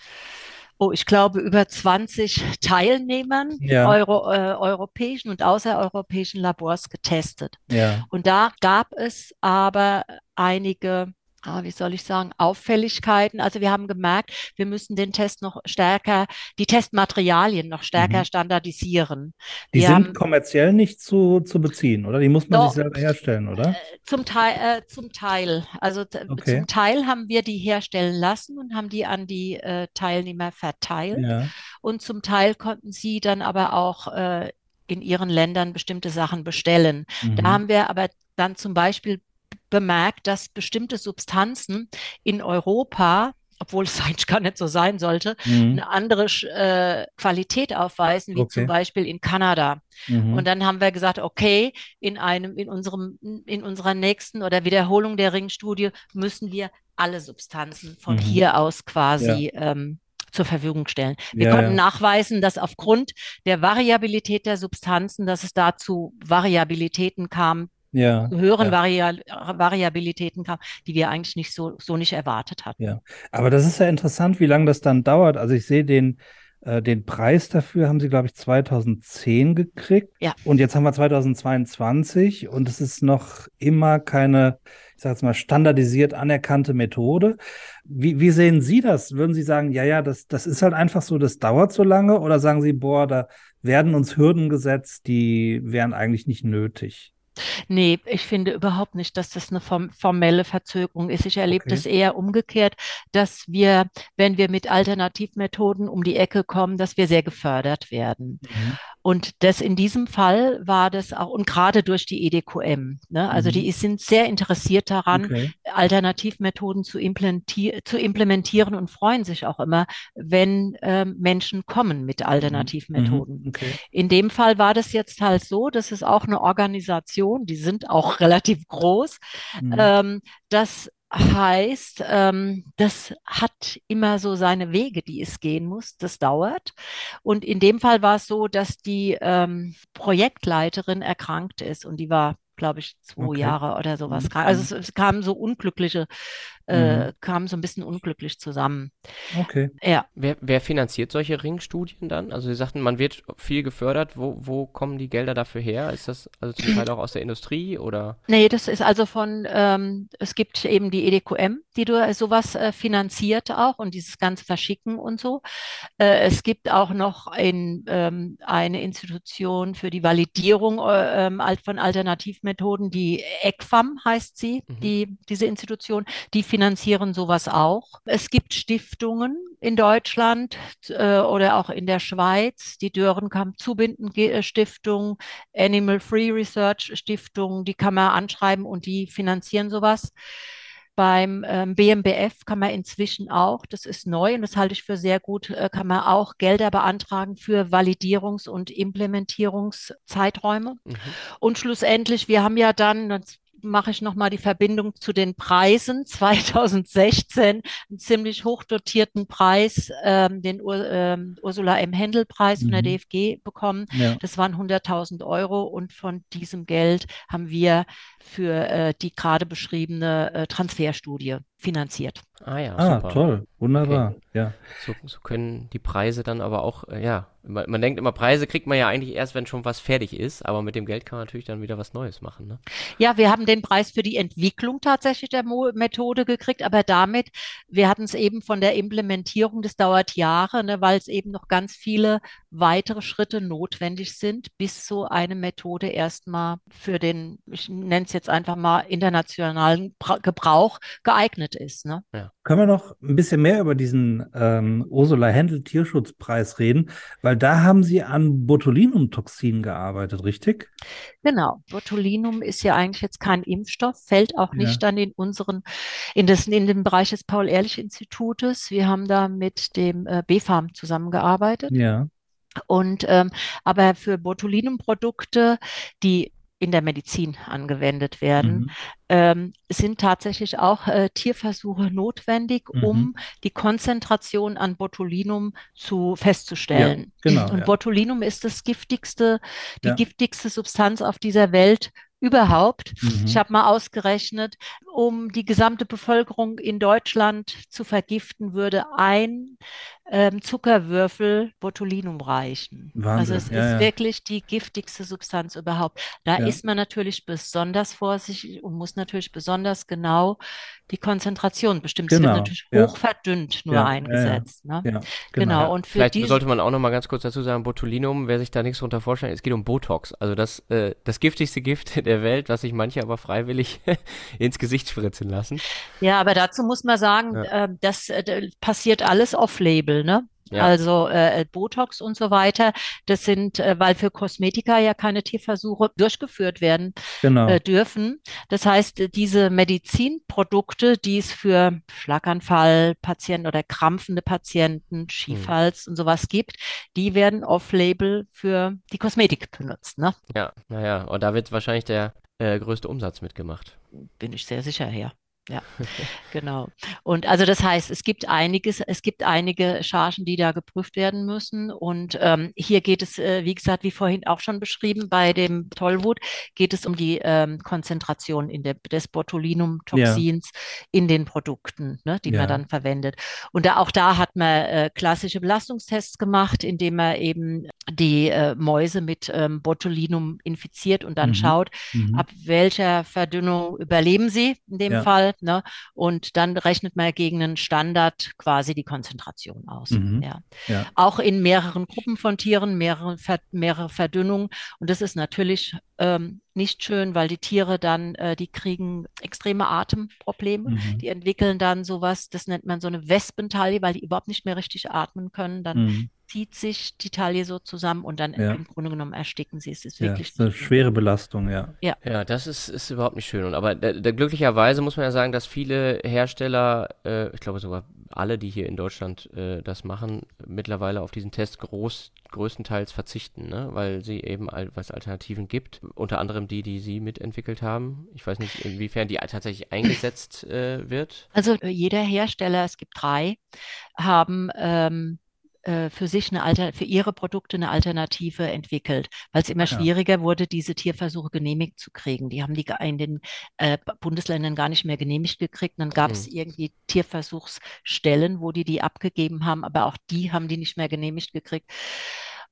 oh, ich glaube, über 20 Teilnehmern Ja. Euro, äh, europäischen und außereuropäischen Labors getestet. Ja. Und da gab es aber einige wie soll ich sagen, Auffälligkeiten. Also wir haben gemerkt, wir müssen den Test noch stärker, die Testmaterialien noch stärker Mhm. standardisieren. Die Wir sind haben kommerziell nicht zu, zu beziehen, oder? Die muss man Doch, sich selber herstellen, oder? zum Teil, äh, zum Teil. Also Okay. zum Teil haben wir die herstellen lassen und haben die an die äh, Teilnehmer verteilt. Ja. Und zum Teil konnten sie dann aber auch äh, in ihren Ländern bestimmte Sachen bestellen. Da Mhm. haben wir aber dann zum Beispiel bemerkt, dass bestimmte Substanzen in Europa, obwohl es eigentlich gar nicht so sein sollte, Mhm. eine andere äh, Qualität aufweisen, wie zum Okay. Beispiel in Kanada. Mhm. Und dann haben wir gesagt, okay, in einem, in unserem, in unserer nächsten oder Wiederholung der Ringstudie müssen wir alle Substanzen von Mhm. hier aus quasi ähm, zur Verfügung stellen. Wir Ja, konnten ja. nachweisen, dass aufgrund der Variabilität der Substanzen, dass es da zu Variabilitäten kam, Ja. zu höheren Ja. Varia Variabilitäten kam, die wir eigentlich nicht so, so nicht erwartet hatten. Ja, aber das ist ja interessant, wie lange das dann dauert. Also ich sehe den, äh, den Preis dafür haben sie, glaube ich, 2010 gekriegt. Ja. Und jetzt haben wir 2022 und es ist noch immer keine, ich sage jetzt mal, standardisiert anerkannte Methode. Wie, wie sehen Sie das? Würden Sie sagen, ja, ja, das, das ist halt einfach so, das dauert so lange? Oder sagen Sie, boah, da werden uns Hürden gesetzt, die wären eigentlich nicht nötig? Nee, ich finde überhaupt nicht, dass das eine form formelle Verzögerung ist. Ich erlebe Okay. das eher umgekehrt, dass wir, wenn wir mit Alternativmethoden um die Ecke kommen, dass wir sehr gefördert werden. Mhm. Und das in diesem Fall war das auch, und gerade durch die EDQM, ne? Also Mhm. die sind sehr interessiert daran, Okay. Alternativmethoden zu, implementier zu implementieren und freuen sich auch immer, wenn ähm, Menschen kommen mit Alternativmethoden. Mhm. Okay. In dem Fall war das jetzt halt so, das ist auch eine Organisation, die sind auch relativ groß. Mhm. Ähm, das heißt, ähm, das hat immer so seine Wege, die es gehen muss. Das dauert. Und in dem Fall war es so, dass die ähm, Projektleiterin erkrankt ist und die war, glaube ich, zwei Okay. Jahre oder sowas Mhm. Also es, es kamen so unglückliche, äh, kamen so ein bisschen unglücklich zusammen. Okay. Ja. Wer, wer finanziert solche Ringstudien dann? Also Sie sagten, man wird viel gefördert. Wo, wo kommen die Gelder dafür her? Ist das also zum Teil auch aus der Industrie oder? Nee, das ist also von, ähm, es gibt eben die EDQM, die du äh, sowas äh, finanziert auch und dieses ganze Verschicken und so. Äh, es gibt auch noch ein, ähm, eine Institution für die Validierung äh, ähm, von Alternativmethoden, die ECFAM heißt sie, Mhm. die, diese Institution, die finanzieren sowas auch. Es gibt Stiftungen in Deutschland äh, oder auch in der Schweiz, die Dörenkamp Zubinden Ge- Stiftung, Animal Free Research Stiftung, die kann man anschreiben und die finanzieren sowas. Beim ähm, BMBF kann man inzwischen auch, das ist neu und das halte ich für sehr gut, äh, kann man auch Gelder beantragen für Validierungs- und Implementierungszeiträume. Mhm. Und schlussendlich, wir haben ja dann, jetzt mache ich nochmal die Verbindung zu den Preisen, 2016 einen ziemlich hochdotierten Preis, ähm, den Ur, ähm, Ursula M. Händel-Preis von der Mhm. DFG bekommen. Ja. Das waren 100.000 Euro und von diesem Geld haben wir für äh, die gerade beschriebene äh, Transferstudie finanziert. Ah ja, Ah, super. toll. Wunderbar. Ja. So, so können die Preise dann aber auch, äh, ja, man, man denkt immer, Preise kriegt man ja eigentlich erst, wenn schon was fertig ist, aber mit dem Geld kann man natürlich dann wieder was Neues machen, ne? Ja, wir haben den Preis für die Entwicklung tatsächlich der Mo Methode gekriegt, aber damit, wir hatten es eben von der Implementierung, das dauert Jahre, ne, weil es eben noch ganz viele weitere Schritte notwendig sind, bis so eine Methode erstmal für den, ich nenne es jetzt einfach mal, internationalen Bra Gebrauch geeignet ist. Ne? Können wir noch ein bisschen mehr über diesen ähm, Ursula Händel Tierschutzpreis reden? Weil da haben Sie an Botulinumtoxin gearbeitet, richtig? Genau. Botulinum ist ja eigentlich jetzt kein Impfstoff, fällt auch Ja. nicht dann in unseren, in das, in den Bereich des Paul-Ehrlich-Institutes. Wir haben da mit dem äh, BfArM zusammengearbeitet. Ja. Und ähm, aber für Botulinum-Produkte, die in der Medizin angewendet werden, Mhm. ähm, sind tatsächlich auch äh, Tierversuche notwendig, Mhm. um die Konzentration an Botulinum zu festzustellen. genau, Und ja. Botulinum ist das giftigste, die Ja. giftigste Substanz auf dieser Welt überhaupt. Mhm. Ich habe mal ausgerechnet, um die gesamte Bevölkerung in Deutschland zu vergiften, würde ein ähm, Zuckerwürfel Botulinum reichen. Wahnsinn, Also es ja, ist ja. wirklich die giftigste Substanz überhaupt. Da Ja. ist man natürlich besonders vorsichtig und muss natürlich besonders genau die Konzentration bestimmen. Es wird Genau, natürlich ja. hoch verdünnt nur Ja, ja, ja. eingesetzt. Ne? Ja, Genau. Ja, Und für vielleicht diese sollte man auch noch mal ganz kurz dazu sagen, Botulinum, wer sich da nichts drunter vorstellt, es geht um Botox. Also das, äh, das giftigste Gift der Welt, was sich manche aber freiwillig ins Gesicht spritzen lassen. Ja, aber dazu muss man sagen, Ja. äh, das äh, passiert alles off-label, ne? Ja. Also äh, Botox und so weiter, das sind, äh, weil für Kosmetika ja keine Tierversuche durchgeführt werden Genau. äh, dürfen. Das heißt, äh, diese Medizinprodukte, die es für Schlaganfallpatienten oder krampfende Patienten, Schiefhals und sowas gibt, die werden off-label für die Kosmetik benutzt, ne? Ja, naja, und da wird wahrscheinlich der äh, größte Umsatz mitgemacht. Bin ich sehr sicher, ja. Ja, genau. Und also das heißt, es gibt einiges, es gibt einige Chargen, die da geprüft werden müssen. Und ähm, hier geht es, äh, wie gesagt, wie vorhin auch schon beschrieben, bei dem Tollwut geht es um die ähm, Konzentration in der, des Botulinumtoxins in den Produkten, ne, die Ja. man dann verwendet. Und da, auch da hat man äh, klassische Belastungstests gemacht, indem man eben die äh, Mäuse mit ähm, Botulinum infiziert und dann Mhm. schaut, Mhm. ab welcher Verdünnung überleben sie in dem Ja. Fall, ne? Und dann rechnet man gegen einen Standard quasi die Konzentration aus. Mhm. Ja. Ja. Auch in mehreren Gruppen von Tieren, mehrere, mehrere Verdünnungen. Und das ist natürlich ähm, nicht schön, weil die Tiere dann, äh, die kriegen extreme Atemprobleme. Mhm. Die entwickeln dann sowas, das nennt man so eine Wespentaille, weil die überhaupt nicht mehr richtig atmen können. Dann Mhm. Zieht sich die Taille so zusammen und dann Ja. im Grunde genommen ersticken sie. Es ist Ja, wirklich ist eine schön. schwere Belastung, ja. Ja, das ist, ist überhaupt nicht schön. Und aber da, da, glücklicherweise muss man ja sagen, dass viele Hersteller, äh, ich glaube sogar alle, die hier in Deutschland äh, das machen, mittlerweile auf diesen Test groß, größtenteils verzichten, ne? weil sie eben al was Alternativen gibt. Unter anderem die, die Sie mitentwickelt haben. Ich weiß nicht, inwiefern die tatsächlich eingesetzt äh, wird. Also äh, jeder Hersteller, es gibt drei, haben ähm, äh, für sich eine Alter, für ihre Produkte eine Alternative entwickelt, weil es immer Ja. schwieriger wurde, diese Tierversuche genehmigt zu kriegen. Die haben die in den äh, Bundesländern gar nicht mehr genehmigt gekriegt. Und dann gab es Hm. irgendwie Tierversuchsstellen, wo die die abgegeben haben, aber auch die haben die nicht mehr genehmigt gekriegt.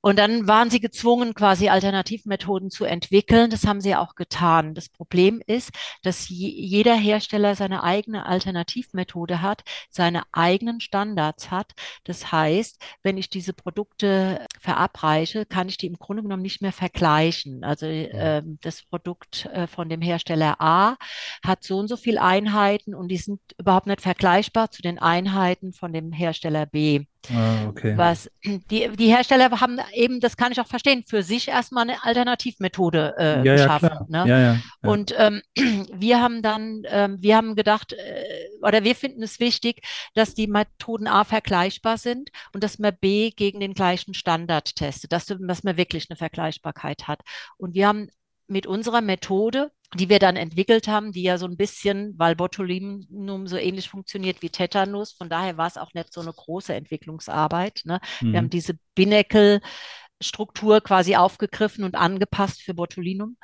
Und dann waren sie gezwungen, quasi Alternativmethoden zu entwickeln. Das haben sie auch getan. Das Problem ist, dass je, jeder Hersteller seine eigene Alternativmethode hat, seine eigenen Standards hat. Das heißt, wenn ich diese Produkte verabreiche, kann ich die im Grunde genommen nicht mehr vergleichen. Also ähm, das Produkt äh, von dem Hersteller A hat so und so viele Einheiten und die sind überhaupt nicht vergleichbar zu den Einheiten von dem Hersteller B. Ah, okay. Was die, die Hersteller haben eben, das kann ich auch verstehen, für sich erstmal eine Alternativmethode äh, Ja, geschaffen. Ne? Ja, ja. ja. Und ähm, wir haben dann, ähm, wir haben gedacht, äh, oder wir finden es wichtig, dass die Methoden A vergleichbar sind und dass man B gegen den gleichen Standard testet, dass, dass man wirklich eine Vergleichbarkeit hat. Und wir haben mit unserer Methode, die wir dann entwickelt haben, die ja so ein bisschen, weil Botulinum so ähnlich funktioniert wie Tetanus, von daher war es auch nicht so eine große Entwicklungsarbeit. Ne? Wir haben Mhm. diese Binnacle-Struktur quasi aufgegriffen und angepasst für Botulinum.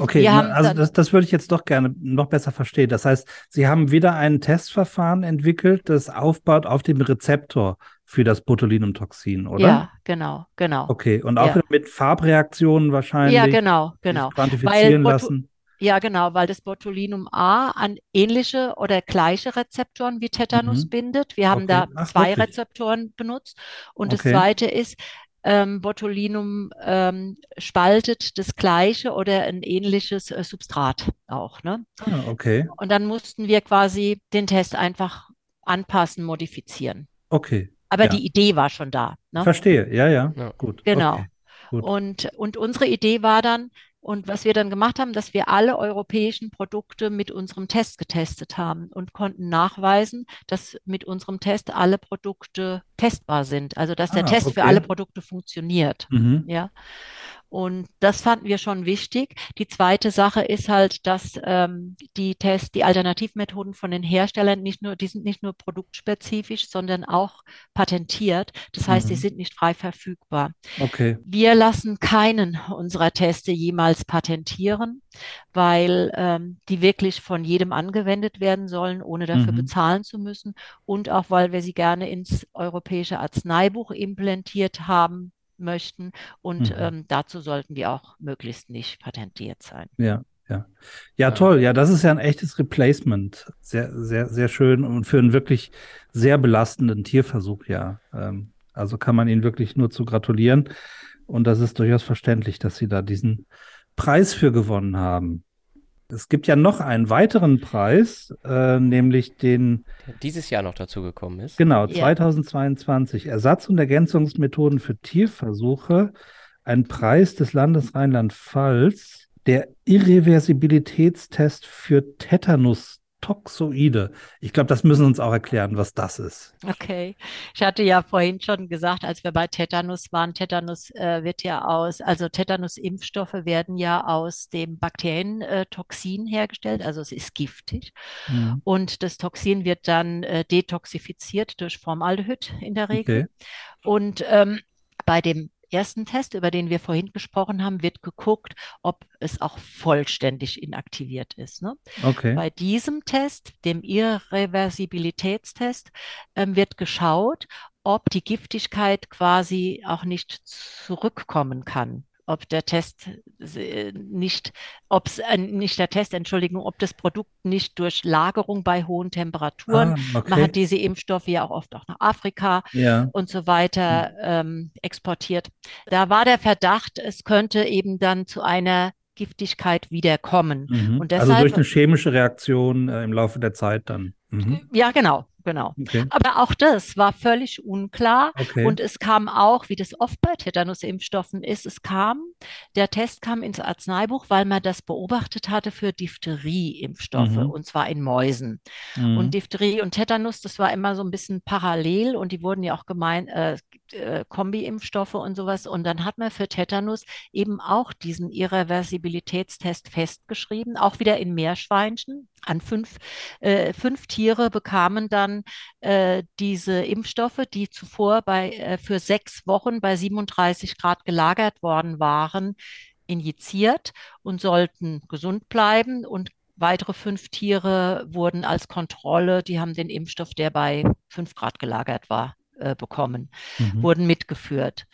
Okay, na, also das, das würde ich jetzt doch gerne noch besser verstehen. Das heißt, Sie haben wieder ein Testverfahren entwickelt, das aufbaut auf dem Rezeptor für das Botulinumtoxin, oder? Ja, genau, genau. Okay, und auch Ja. mit Farbreaktionen wahrscheinlich. Ja, genau, genau. Quantifizieren Botu- lassen. Ja, genau, weil das Botulinum A an ähnliche oder gleiche Rezeptoren wie Tetanus Mhm. bindet. Wir haben Okay. da Ach, zwei wirklich? Rezeptoren benutzt. Und Okay. das zweite ist, ähm, Botulinum ähm, spaltet das gleiche oder ein ähnliches äh, Substrat auch. Ne? Ah, okay, Und dann mussten wir quasi den Test einfach anpassen, modifizieren. okay. Aber Ja. die Idee war schon da. Ne? Verstehe, ja, ja, Ja. gut. Genau. Okay. gut. Und, und unsere Idee war dann, und was wir dann gemacht haben, dass wir alle europäischen Produkte mit unserem Test getestet haben und konnten nachweisen, dass mit unserem Test alle Produkte testbar sind. Also dass der Ah, Test für okay. alle Produkte funktioniert. Mhm. Ja. Und das fanden wir schon wichtig. Die zweite Sache ist halt, dass ähm, die Tests, die Alternativmethoden von den Herstellern nicht nur, die sind nicht nur produktspezifisch, sondern auch patentiert. Das heißt, mhm. die sind nicht frei verfügbar. Okay. Wir lassen keinen unserer Teste jemals patentieren, weil ähm, die wirklich von jedem angewendet werden sollen, ohne dafür mhm. bezahlen zu müssen. Und auch, weil wir sie gerne ins europäische Arzneibuch implementiert haben möchten. Und mhm. ähm, dazu sollten die auch möglichst nicht patentiert sein. Ja. Ja. ja, toll. Ja, das ist ja ein echtes Replacement. Sehr, sehr, sehr schön und für einen wirklich sehr belastenden Tierversuch, ja. Ähm, also kann man Ihnen wirklich nur zu gratulieren. Und das ist durchaus verständlich, dass Sie da diesen Preis für gewonnen haben. Es gibt ja noch einen weiteren Preis, äh, nämlich den. Der dieses Jahr noch dazu gekommen ist. Genau, 2022. Ja. Ersatz- und Ergänzungsmethoden für Tierversuche. Ein Preis des Landes Rheinland-Pfalz. Der Irreversibilitätstest für Tetanus Toxoide. Ich glaube, das müssen uns auch erklären, was das ist. Okay. Ich hatte ja vorhin schon gesagt, als wir bei Tetanus waren, Tetanus äh, wird ja aus, also Tetanus-Impfstoffe werden ja aus dem Bakterientoxin äh, hergestellt, also es ist giftig. Mhm. Und das Toxin wird dann äh, detoxifiziert durch Formaldehyd in der Regel. Okay. Und ähm, bei dem ersten Test, über den wir vorhin gesprochen haben, wird geguckt, ob es auch vollständig inaktiviert ist. Ne? Okay. Bei diesem Test, dem Irreversibilitätstest, ähm, wird geschaut, ob die Giftigkeit quasi auch nicht zurückkommen kann ob der Test äh, nicht, ob es äh, nicht der Test, Entschuldigung, ob das Produkt nicht durch Lagerung bei hohen Temperaturen, ah, okay. man hat diese Impfstoffe ja auch oft auch nach Afrika ja. und so weiter ähm, exportiert. Da war der Verdacht, es könnte eben dann zu einer Giftigkeit wiederkommen. Mhm. Und deshalb, also durch eine chemische Reaktion äh, im Laufe der Zeit dann. Mhm. Ja, genau genau. Okay. Aber auch das war völlig unklar. Okay. Und es kam auch, wie das oft bei Tetanusimpfstoffen ist, es kam, der Test kam ins Arzneibuch, weil man das beobachtet hatte für Diphtherieimpfstoffe mhm. und zwar in Mäusen. Mhm. Und Diphtherie und Tetanus, das war immer so ein bisschen parallel und die wurden ja auch gemein, äh, äh, Kombi-Impfstoffe und sowas. Und dann hat man für Tetanus eben auch diesen Irreversibilitätstest festgeschrieben, auch wieder in Meerschweinchen. An fünf, äh, fünf Tiere bekamen dann äh, diese Impfstoffe, die zuvor bei, äh, für sechs Wochen bei 37 Grad gelagert worden waren, injiziert und sollten gesund bleiben. Und weitere fünf Tiere wurden als Kontrolle, die haben den Impfstoff, der bei fünf Grad gelagert war, äh, bekommen, mhm. wurden mitgeführt.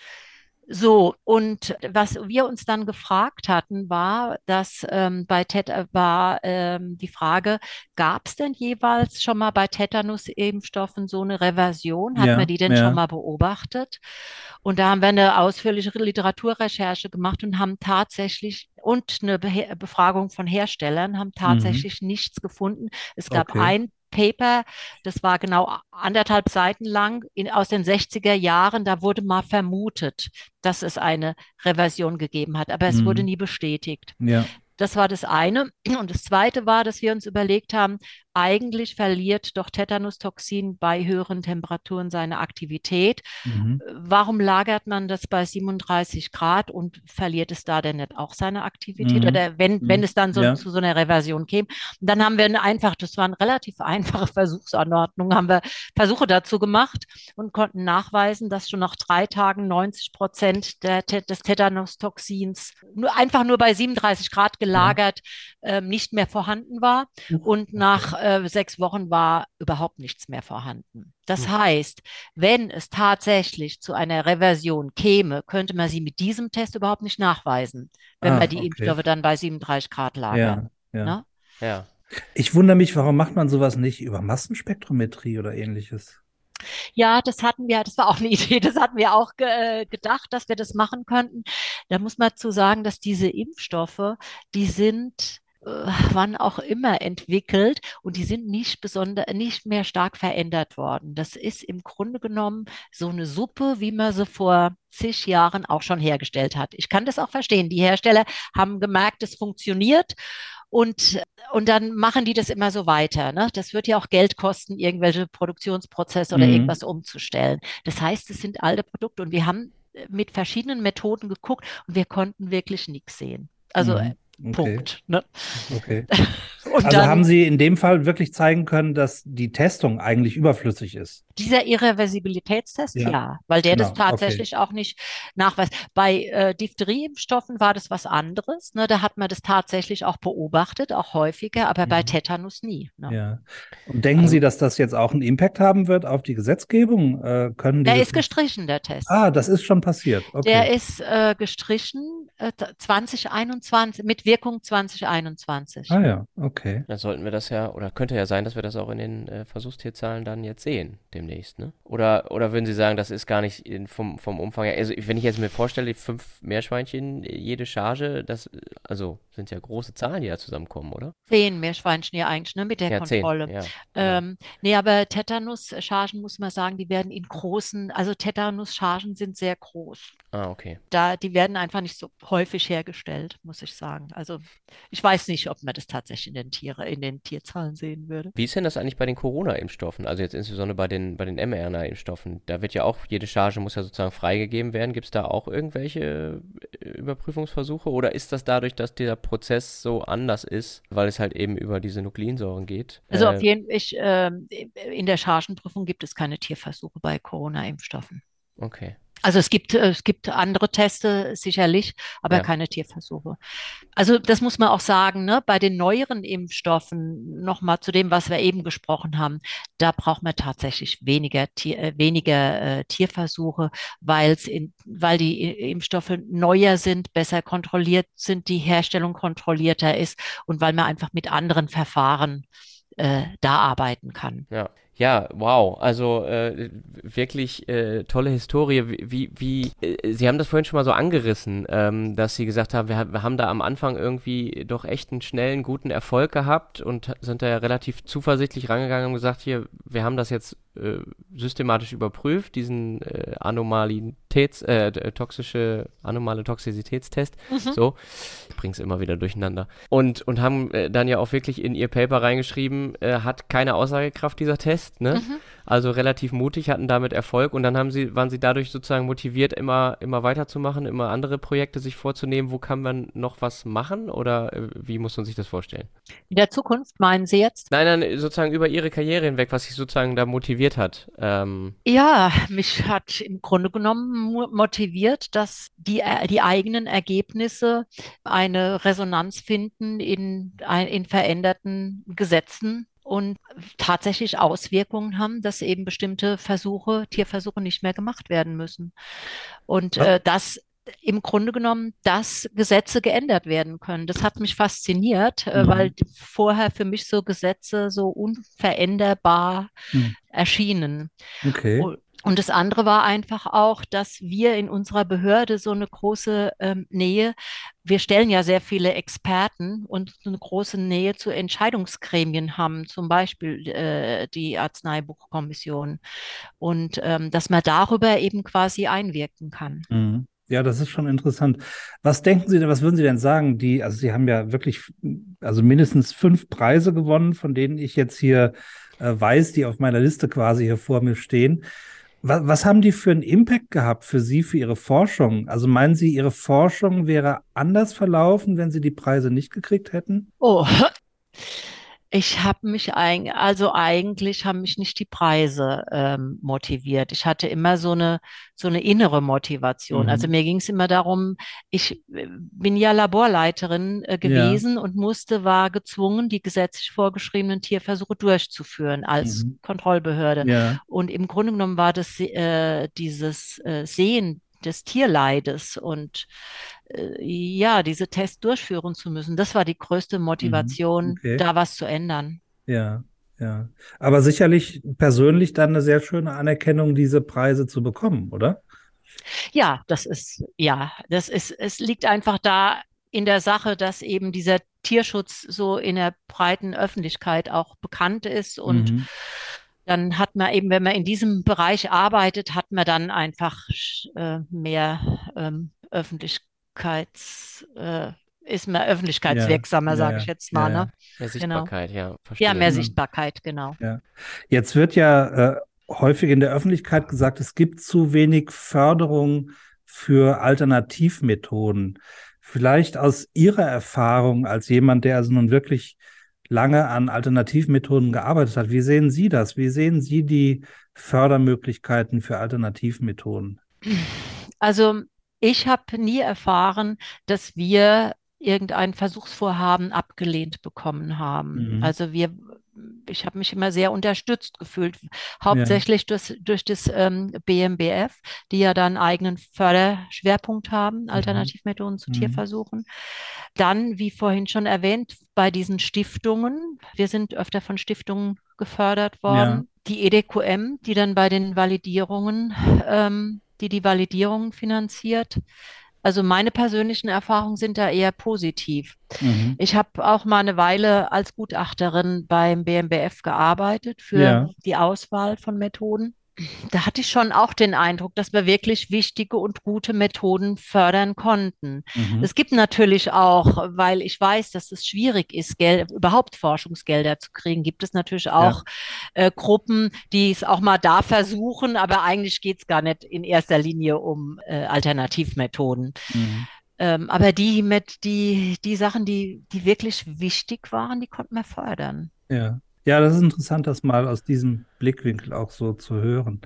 So, und was wir uns dann gefragt hatten, war, dass ähm, bei Tet war ähm, die Frage, gab es denn jeweils schon mal bei Tetanus-Impfstoffen so eine Reversion? Hat ja, man die denn ja. schon mal beobachtet? Und da haben wir eine ausführliche Literaturrecherche gemacht und haben tatsächlich und eine Be Befragung von Herstellern haben mhm. tatsächlich mhm. nichts gefunden. Es gab okay. ein Paper, das war genau anderthalb Seiten lang in, aus den 60er Jahren. Da wurde mal vermutet, dass es eine Reversion gegeben hat, aber es mhm. wurde nie bestätigt. Ja. Das war das eine. Und das zweite war, dass wir uns überlegt haben, eigentlich verliert doch Tetanustoxin bei höheren Temperaturen seine Aktivität. Mhm. Warum lagert man das bei 37 Grad und verliert es da denn nicht auch seine Aktivität? Mhm. Oder wenn, mhm. wenn es dann so, ja. zu so einer Reversion käme. Und dann haben wir eine einfach, das war eine relativ einfache Versuchsanordnung, haben wir Versuche dazu gemacht und konnten nachweisen, dass schon nach drei Tagen 90 Prozent der, des Tetanustoxins nur, einfach nur bei 37 Grad gelagert ja. ähm, nicht mehr vorhanden war. Und nach äh, sechs Wochen war überhaupt nichts mehr vorhanden. Das mhm. heißt, wenn es tatsächlich zu einer Reversion käme, könnte man sie mit diesem Test überhaupt nicht nachweisen, wenn ah, man die okay. Impfstoffe dann bei 37 Grad lagert. Ja, ja. Ne? ja. Ich wundere mich, warum macht man sowas nicht über Massenspektrometrie oder ähnliches? Ja, das hatten wir, das war auch eine Idee, das hatten wir auch ge äh, gedacht, dass wir das machen könnten. Da muss man zu sagen, dass diese Impfstoffe, die sind äh, wann auch immer entwickelt und die sind nicht besonders, nicht mehr stark verändert worden. Das ist im Grunde genommen so eine Suppe, wie man sie vor zig Jahren auch schon hergestellt hat. Ich kann das auch verstehen. Die Hersteller haben gemerkt, es funktioniert und, und dann machen die das immer so weiter. Ne? Das wird ja auch Geld kosten, irgendwelche Produktionsprozesse oder mhm. irgendwas umzustellen. Das heißt, es sind alte Produkte und wir haben mit verschiedenen Methoden geguckt und wir konnten wirklich nichts sehen. Also Mhm. Okay. Punkt. Ne? Okay. Und Also dann haben Sie in dem Fall wirklich zeigen können, dass die Testung eigentlich überflüssig ist. dieser Irreversibilitätstest, Ja. ja, weil der das Genau, okay. tatsächlich auch nicht nachweist. Bei äh, Diphtherieimpfstoffen war das was anderes. Ne? Da hat man das tatsächlich auch beobachtet, auch häufiger, aber bei Mhm. Tetanus nie. Ne? Ja. Und denken Also- Sie, dass das jetzt auch einen Impact haben wird auf die Gesetzgebung? Äh, können Der ist gestrichen, der Test. Ah, das ist schon passiert. Okay. Der ist äh, gestrichen 2021, mit Wirkung 2021. Ah ja, okay. Dann sollten wir das ja, oder könnte ja sein, dass wir das auch in den äh, Versuchstierzahlen dann jetzt sehen, demnächst, ne? Oder, oder würden Sie sagen, das ist gar nicht in, vom, vom Umfang her, also wenn ich jetzt mir vorstelle, die fünf Meerschweinchen, äh, jede Charge, das, äh, also sind ja große Zahlen, die da zusammenkommen, oder? Zehn Meerschweinchen ja eigentlich, ne, mit der ja, zehn, Kontrolle. ja. genau. Ähm, nee, aber Tetanus-Chargen muss man sagen, die werden in großen, also Tetanus-Chargen sind sehr groß. Ah, okay. Da, die werden einfach nicht so häufig hergestellt, muss ich sagen. Also ich weiß nicht, ob man das tatsächlich in den Tiere, in den Tierzahlen sehen würde. Wie ist denn das eigentlich bei den Corona-Impfstoffen? Also jetzt insbesondere bei den, bei den mRNA-Impfstoffen. Da wird ja auch, jede Charge muss ja sozusagen freigegeben werden. Gibt es da auch irgendwelche äh, Überprüfungsversuche? Oder ist das dadurch, dass dieser Prozess so anders ist, weil es halt eben über diese Nukleinsäuren geht? Also Äh, auf jeden ich, ähm, in der Chargenprüfung gibt es keine Tierversuche bei Corona-Impfstoffen. Okay. Also es gibt, äh, es gibt andere Teste sicherlich, aber Ja. keine Tierversuche. Also das muss man auch sagen, ne? Bei den neueren Impfstoffen, nochmal zu dem, was wir eben gesprochen haben, da braucht man tatsächlich weniger, Tier, äh, weniger äh, Tierversuche, weil's in, weil die I- Impfstoffe neuer sind, besser kontrolliert sind, die Herstellung kontrollierter ist und weil man einfach mit anderen Verfahren äh, da arbeiten kann. Ja. Ja, wow. Also äh, wirklich äh, tolle Historie. Wie, wie, äh, Sie haben das vorhin schon mal so angerissen, ähm, dass Sie gesagt haben, wir, wir haben da am Anfang irgendwie doch echt einen schnellen, guten Erfolg gehabt und sind da ja relativ zuversichtlich rangegangen und gesagt, hier, wir haben das jetzt äh, systematisch überprüft, diesen äh, Anomalitäts, äh, d- toxische, anomale Toxizitätstest. So, ich bring's immer wieder durcheinander. Und, und haben äh, dann ja auch wirklich in ihr Paper reingeschrieben, äh, hat keine Aussagekraft dieser Test, ne? Mhm. Also relativ mutig, hatten damit Erfolg und dann haben sie, waren sie dadurch sozusagen motiviert, immer, immer weiterzumachen, immer andere Projekte sich vorzunehmen. Wo kann man noch was machen oder äh, wie muss man sich das vorstellen? In der Zukunft meinen Sie jetzt? Nein, nein, sozusagen über ihre Karriere hinweg, was sich sozusagen da motiviert hat. Ähm, Ja, mich hat im Grunde genommen mo- motiviert, dass die, äh, die eigenen Ergebnisse eine Resonanz finden in, in veränderten Gesetzen und tatsächlich Auswirkungen haben, dass eben bestimmte Versuche, Tierversuche nicht mehr gemacht werden müssen. Und Ja. äh, dass im Grunde genommen, dass Gesetze geändert werden können. Das hat mich fasziniert, äh, Mhm. weil vorher für mich so Gesetze so unveränderbar Hm. erschienen. Okay. Und- das andere war einfach auch, dass wir in unserer Behörde so eine große ähm, Nähe, wir stellen ja sehr viele Experten und eine große Nähe zu Entscheidungsgremien haben, zum Beispiel äh, die Arzneibuchkommission. Und ähm, dass man darüber eben quasi einwirken kann. Mhm. Ja, das ist schon interessant. Was denken Sie denn, was würden Sie denn sagen? Die, also Sie haben ja wirklich, also mindestens fünf Preise gewonnen, von denen ich jetzt hier äh, weiß, die auf meiner Liste quasi hier vor mir stehen. Was, was haben die für einen Impact gehabt für Sie, für Ihre Forschung? Also meinen Sie, Ihre Forschung wäre anders verlaufen, wenn Sie die Preise nicht gekriegt hätten? Oh, ich habe mich eigentlich, also eigentlich haben mich nicht die Preise ähm, motiviert. Ich hatte immer so eine so eine innere Motivation. Mhm. Also mir ging es immer darum, ich äh, bin ja Laborleiterin äh, gewesen und musste, war gezwungen, die gesetzlich vorgeschriebenen Tierversuche durchzuführen als Mhm. Kontrollbehörde. Ja. Und im Grunde genommen war das äh, dieses äh, Sehen des Tierleides und ja, diese Tests durchführen zu müssen. Das war die größte Motivation, Mhm. Okay. da was zu ändern. Ja, ja. Aber sicherlich persönlich dann eine sehr schöne Anerkennung, diese Preise zu bekommen, oder? Ja, das ist, ja, das ist, es liegt einfach da in der Sache, dass eben dieser Tierschutz so in der breiten Öffentlichkeit auch bekannt ist und Mhm. dann hat man eben, wenn man in diesem Bereich arbeitet, hat man dann einfach äh, mehr ähm, Öffentlichkeits, äh, ist man öffentlichkeitswirksamer, Ja, sage ja, ich jetzt mal, ja, ne? mehr Genau. Sichtbarkeit, ja, verstehe. Ja, mehr Mhm. Sichtbarkeit, genau. Jetzt wird ja äh, häufig in der Öffentlichkeit gesagt, es gibt zu wenig Förderung für Alternativmethoden. Vielleicht aus Ihrer Erfahrung als jemand, der also nun wirklich lange an Alternativmethoden gearbeitet hat. Wie sehen Sie das? Wie sehen Sie die Fördermöglichkeiten für Alternativmethoden? Also ich habe nie erfahren, dass wir irgendein Versuchsvorhaben abgelehnt bekommen haben. Mhm. Also wir ich habe mich immer sehr unterstützt gefühlt, hauptsächlich ja. durch, durch das ähm, BMBF, die ja dann einen eigenen Förderschwerpunkt haben, mhm. Alternativmethoden zu mhm. Tierversuchen. Dann, wie vorhin schon erwähnt, bei diesen Stiftungen, wir sind öfter von Stiftungen gefördert worden, ja. die EDQM, die dann bei den Validierungen, ähm, die die Validierungen finanziert, also meine persönlichen Erfahrungen sind da eher positiv. Mhm. Ich habe auch mal eine Weile als Gutachterin beim BMBF gearbeitet für ja. die Auswahl von Methoden da hatte ich schon auch den Eindruck, dass wir wirklich wichtige und gute Methoden fördern konnten. Mhm. Es gibt natürlich auch, weil ich weiß, dass es schwierig ist, Geld, überhaupt Forschungsgelder zu kriegen, gibt es natürlich auch ja. äh, Gruppen, die es auch mal da versuchen, aber eigentlich geht es gar nicht in erster Linie um äh, Alternativmethoden. Mhm. Ähm, aber die mit die, die Sachen, die, die wirklich wichtig waren, die konnten wir fördern. Ja. Ja, das ist interessant, das mal aus diesem Blickwinkel auch so zu hören.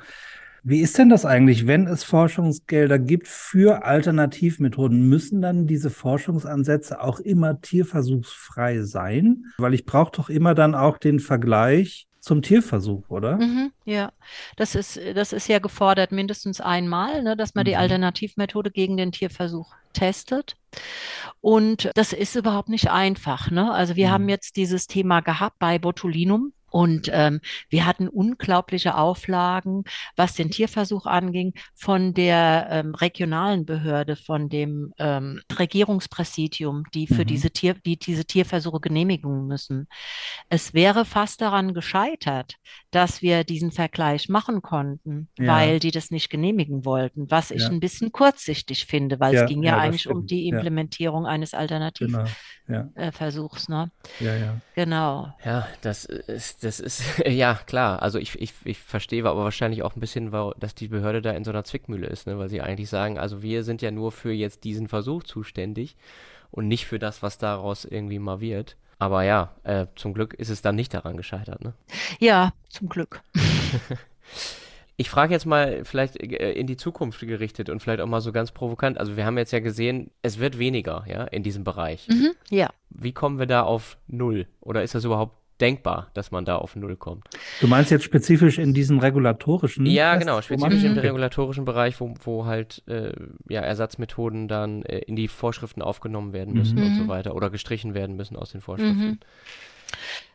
Wie ist denn das eigentlich, wenn es Forschungsgelder gibt für Alternativmethoden? Müssen dann diese Forschungsansätze auch immer tierversuchsfrei sein? Weil ich brauche doch immer dann auch den Vergleich zum Tierversuch, oder? Mhm, ja, das ist, das ist ja gefordert mindestens einmal, ne, dass man mhm. die Alternativmethode gegen den Tierversuch testet. Und das ist überhaupt nicht einfach. Ne? Also wir mhm. haben jetzt dieses Thema gehabt bei Botulinum. Und ähm, wir hatten unglaubliche Auflagen, was den Tierversuch anging, von der ähm, regionalen Behörde, von dem ähm, Regierungspräsidium, die für mhm. diese Tier, die diese Tierversuche genehmigen müssen. Es wäre fast daran gescheitert, dass wir diesen Vergleich machen konnten, ja. weil die das nicht genehmigen wollten, was ich ja. ein bisschen kurzsichtig finde, weil ja, es ging ja, eigentlich um die Implementierung eines Alternativversuchs. Genau. Äh, ne? Ja, ja. Genau. Ja, das ist das ist, ja, klar. Also ich, ich, ich verstehe aber wahrscheinlich auch ein bisschen, dass die Behörde da in so einer Zwickmühle ist, ne? weil sie eigentlich sagen, also wir sind ja nur für jetzt diesen Versuch zuständig und nicht für das, was daraus irgendwie mal wird. Aber ja, äh, zum Glück ist es dann nicht daran gescheitert, ne? Ja, zum Glück. Ich frage jetzt mal vielleicht äh, in die Zukunft gerichtet und vielleicht auch mal so ganz provokant. Also wir haben jetzt ja gesehen, es wird weniger, ja, in diesem Bereich. Mhm, ja. Wie kommen wir da auf null? Oder ist das überhaupt denkbar, dass man da auf Null kommt. Du meinst jetzt spezifisch in diesem regulatorischen? Ja, Test, genau, spezifisch im okay. regulatorischen Bereich, wo, wo halt äh, ja, Ersatzmethoden dann äh, in die Vorschriften aufgenommen werden müssen mhm. und so mhm. weiter oder gestrichen werden müssen aus den Vorschriften. Mhm.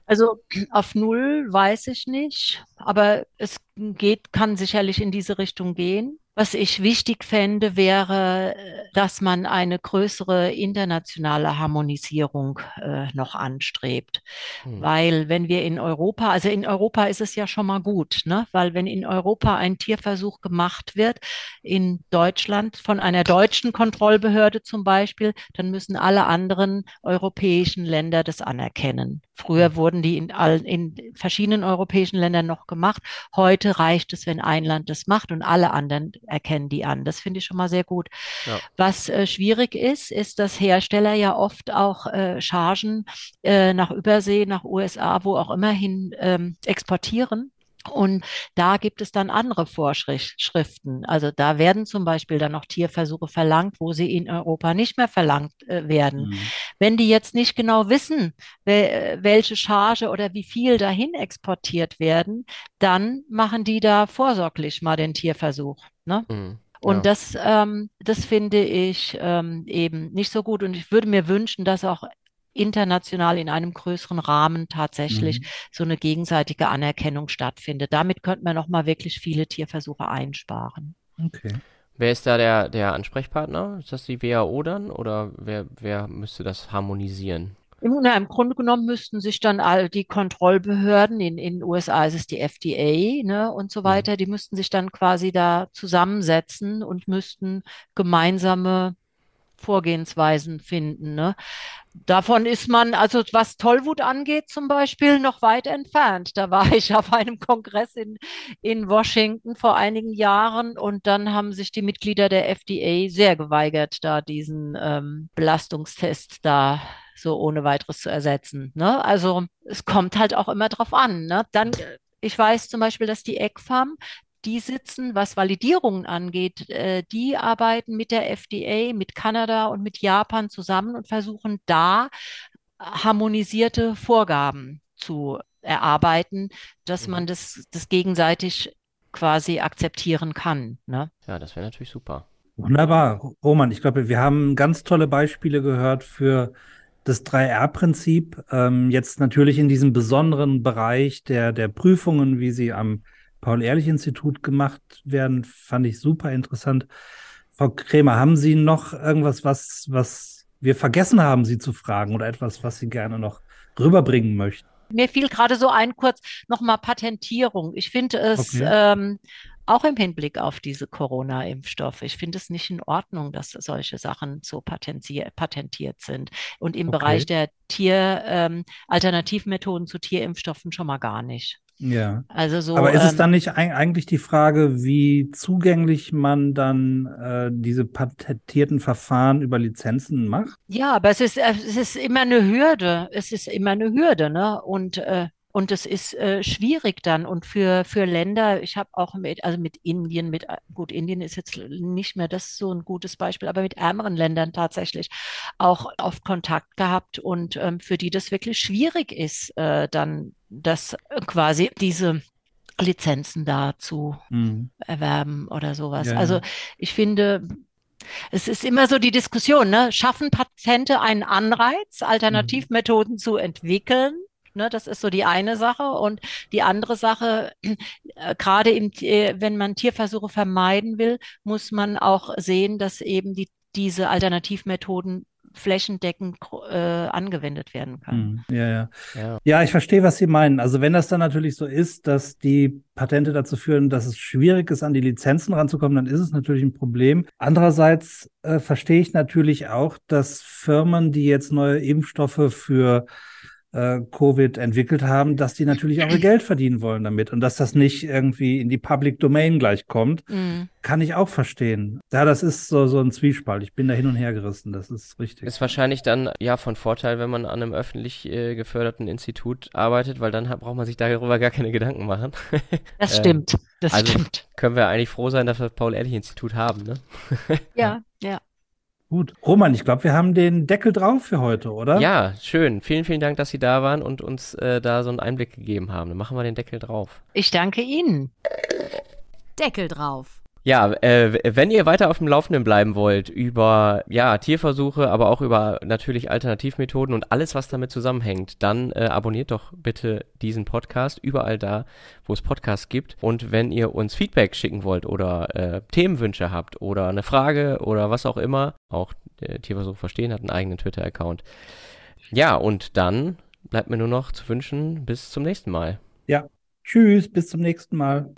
Also auf Null weiß ich nicht, aber es geht, kann sicherlich in diese Richtung gehen. Was ich wichtig fände, wäre, dass man eine größere internationale Harmonisierung äh, noch anstrebt. Hm. Weil wenn wir in Europa, also in Europa ist es ja schon mal gut, ne? weil wenn in Europa ein Tierversuch gemacht wird, in Deutschland von einer deutschen Kontrollbehörde zum Beispiel, dann müssen alle anderen europäischen Länder das anerkennen. Früher hm. wurden die in, all, in verschiedenen europäischen Ländern noch gemacht. Heute reicht es, wenn ein Land das macht und alle anderen erkennen die an. Das finde ich schon mal sehr gut. Ja. Was äh, schwierig ist, ist, dass Hersteller ja oft auch äh, Chargen äh, nach Übersee, nach USA, wo auch immer hin ähm, exportieren. Und da gibt es dann andere Vorschriften. Also da werden zum Beispiel dann noch Tierversuche verlangt, wo sie in Europa nicht mehr verlangt äh, werden. Mhm. Wenn die jetzt nicht genau wissen, welche Charge oder wie viel dahin exportiert werden, dann machen die da vorsorglich mal den Tierversuch. Ne? Mhm. Und ja. das, ähm, das finde ich ähm, eben nicht so gut. Und ich würde mir wünschen, dass auch international in einem größeren Rahmen tatsächlich mhm. so eine gegenseitige Anerkennung stattfindet. Damit könnte man nochmal wirklich viele Tierversuche einsparen. Okay. Wer ist da der, der Ansprechpartner? Ist das die WHO dann oder wer, wer müsste das harmonisieren? Im, na, Im Grunde genommen müssten sich dann all die Kontrollbehörden, in den USA ist es die FDA ne, und so mhm. weiter, die müssten sich dann quasi da zusammensetzen und müssten gemeinsame Vorgehensweisen finden. Ne? Davon ist man, also was Tollwut angeht, zum Beispiel noch weit entfernt. Da war ich auf einem Kongress in, in Washington vor einigen Jahren und dann haben sich die Mitglieder der FDA sehr geweigert, da diesen ähm, Belastungstest da so ohne weiteres zu ersetzen. Ne? Also es kommt halt auch immer drauf an. Ne? Dann, ich weiß zum Beispiel, dass die ECFAM die sitzen, was Validierungen angeht, äh, die arbeiten mit der FDA, mit Kanada und mit Japan zusammen und versuchen da harmonisierte Vorgaben zu erarbeiten, dass man mhm. das, das gegenseitig quasi akzeptieren kann. Ne? Ja, das wäre natürlich super. Wunderbar. Roman, ich glaube, wir haben ganz tolle Beispiele gehört für das 3R-Prinzip. Ähm, jetzt natürlich in diesem besonderen Bereich der, der Prüfungen, wie sie am Paul-Ehrlich-Institut gemacht werden, fand ich super interessant. Frau Krämer, haben Sie noch irgendwas, was, was wir vergessen haben, Sie zu fragen oder etwas, was Sie gerne noch rüberbringen möchten? Mir fiel gerade so ein kurz nochmal Patentierung. Ich finde es okay. ähm, auch im Hinblick auf diese Corona-Impfstoffe. Ich finde es nicht in Ordnung, dass solche Sachen so patentiert sind. Und im okay. Bereich der Tier, ähm, Alternativmethoden zu Tierimpfstoffen schon mal gar nicht. Ja. Also so. Aber ist es ähm, dann nicht eigentlich die Frage, wie zugänglich man dann äh, diese patentierten Verfahren über Lizenzen macht? Ja, aber es ist, es ist immer eine Hürde. Es ist immer eine Hürde, ne? Und äh, und es ist äh, schwierig dann. Und für, für Länder, ich habe auch mit, also mit Indien, mit, äh, gut, Indien ist jetzt nicht mehr das so ein gutes Beispiel, aber mit ärmeren Ländern tatsächlich auch oft Kontakt gehabt und ähm, für die das wirklich schwierig ist, äh, dann das äh, quasi diese Lizenzen da zu mhm. erwerben oder sowas. Ja, also ich finde, es ist immer so die Diskussion, ne? Schaffen Patente einen Anreiz, Alternativmethoden mhm. zu entwickeln? Ne, das ist so die eine Sache. Und die andere Sache, äh, gerade im, äh, wenn man Tierversuche vermeiden will, muss man auch sehen, dass eben die, diese Alternativmethoden flächendeckend äh, angewendet werden können. Hm, ja, ja, ja. Ja, ich verstehe, was Sie meinen. Also wenn das dann natürlich so ist, dass die Patente dazu führen, dass es schwierig ist, an die Lizenzen ranzukommen, dann ist es natürlich ein Problem. Andererseits äh, verstehe ich natürlich auch, dass Firmen, die jetzt neue Impfstoffe für äh, Covid entwickelt haben, dass die natürlich auch ihr Geld verdienen wollen damit und dass das nicht irgendwie in die Public Domain gleich kommt, mhm. kann ich auch verstehen. Ja, das ist so, so ein Zwiespalt. Ich bin da hin und her gerissen, das ist richtig. Ist wahrscheinlich dann ja von Vorteil, wenn man an einem öffentlich äh, geförderten Institut arbeitet, weil dann hat, braucht man sich darüber gar keine Gedanken machen. Das stimmt, das also stimmt. Können wir eigentlich froh sein, dass wir das Paul-Ehrlich-Institut haben, ne? ja. Gut. Roman, ich glaube, wir haben den Deckel drauf für heute, oder? Ja, schön. Vielen, vielen Dank, dass Sie da waren und uns äh, da so einen Einblick gegeben haben. Dann machen wir den Deckel drauf. Ich danke Ihnen. Deckel drauf. Ja, äh, wenn ihr weiter auf dem Laufenden bleiben wollt über ja Tierversuche, aber auch über natürlich Alternativmethoden und alles, was damit zusammenhängt, dann äh, abonniert doch bitte diesen Podcast überall da, wo es Podcasts gibt. Und wenn ihr uns Feedback schicken wollt oder äh, Themenwünsche habt oder eine Frage oder was auch immer, auch der Tierversuch verstehen hat einen eigenen Twitter-Account. Ja, und dann bleibt mir nur noch zu wünschen, bis zum nächsten Mal. Ja, tschüss, bis zum nächsten Mal.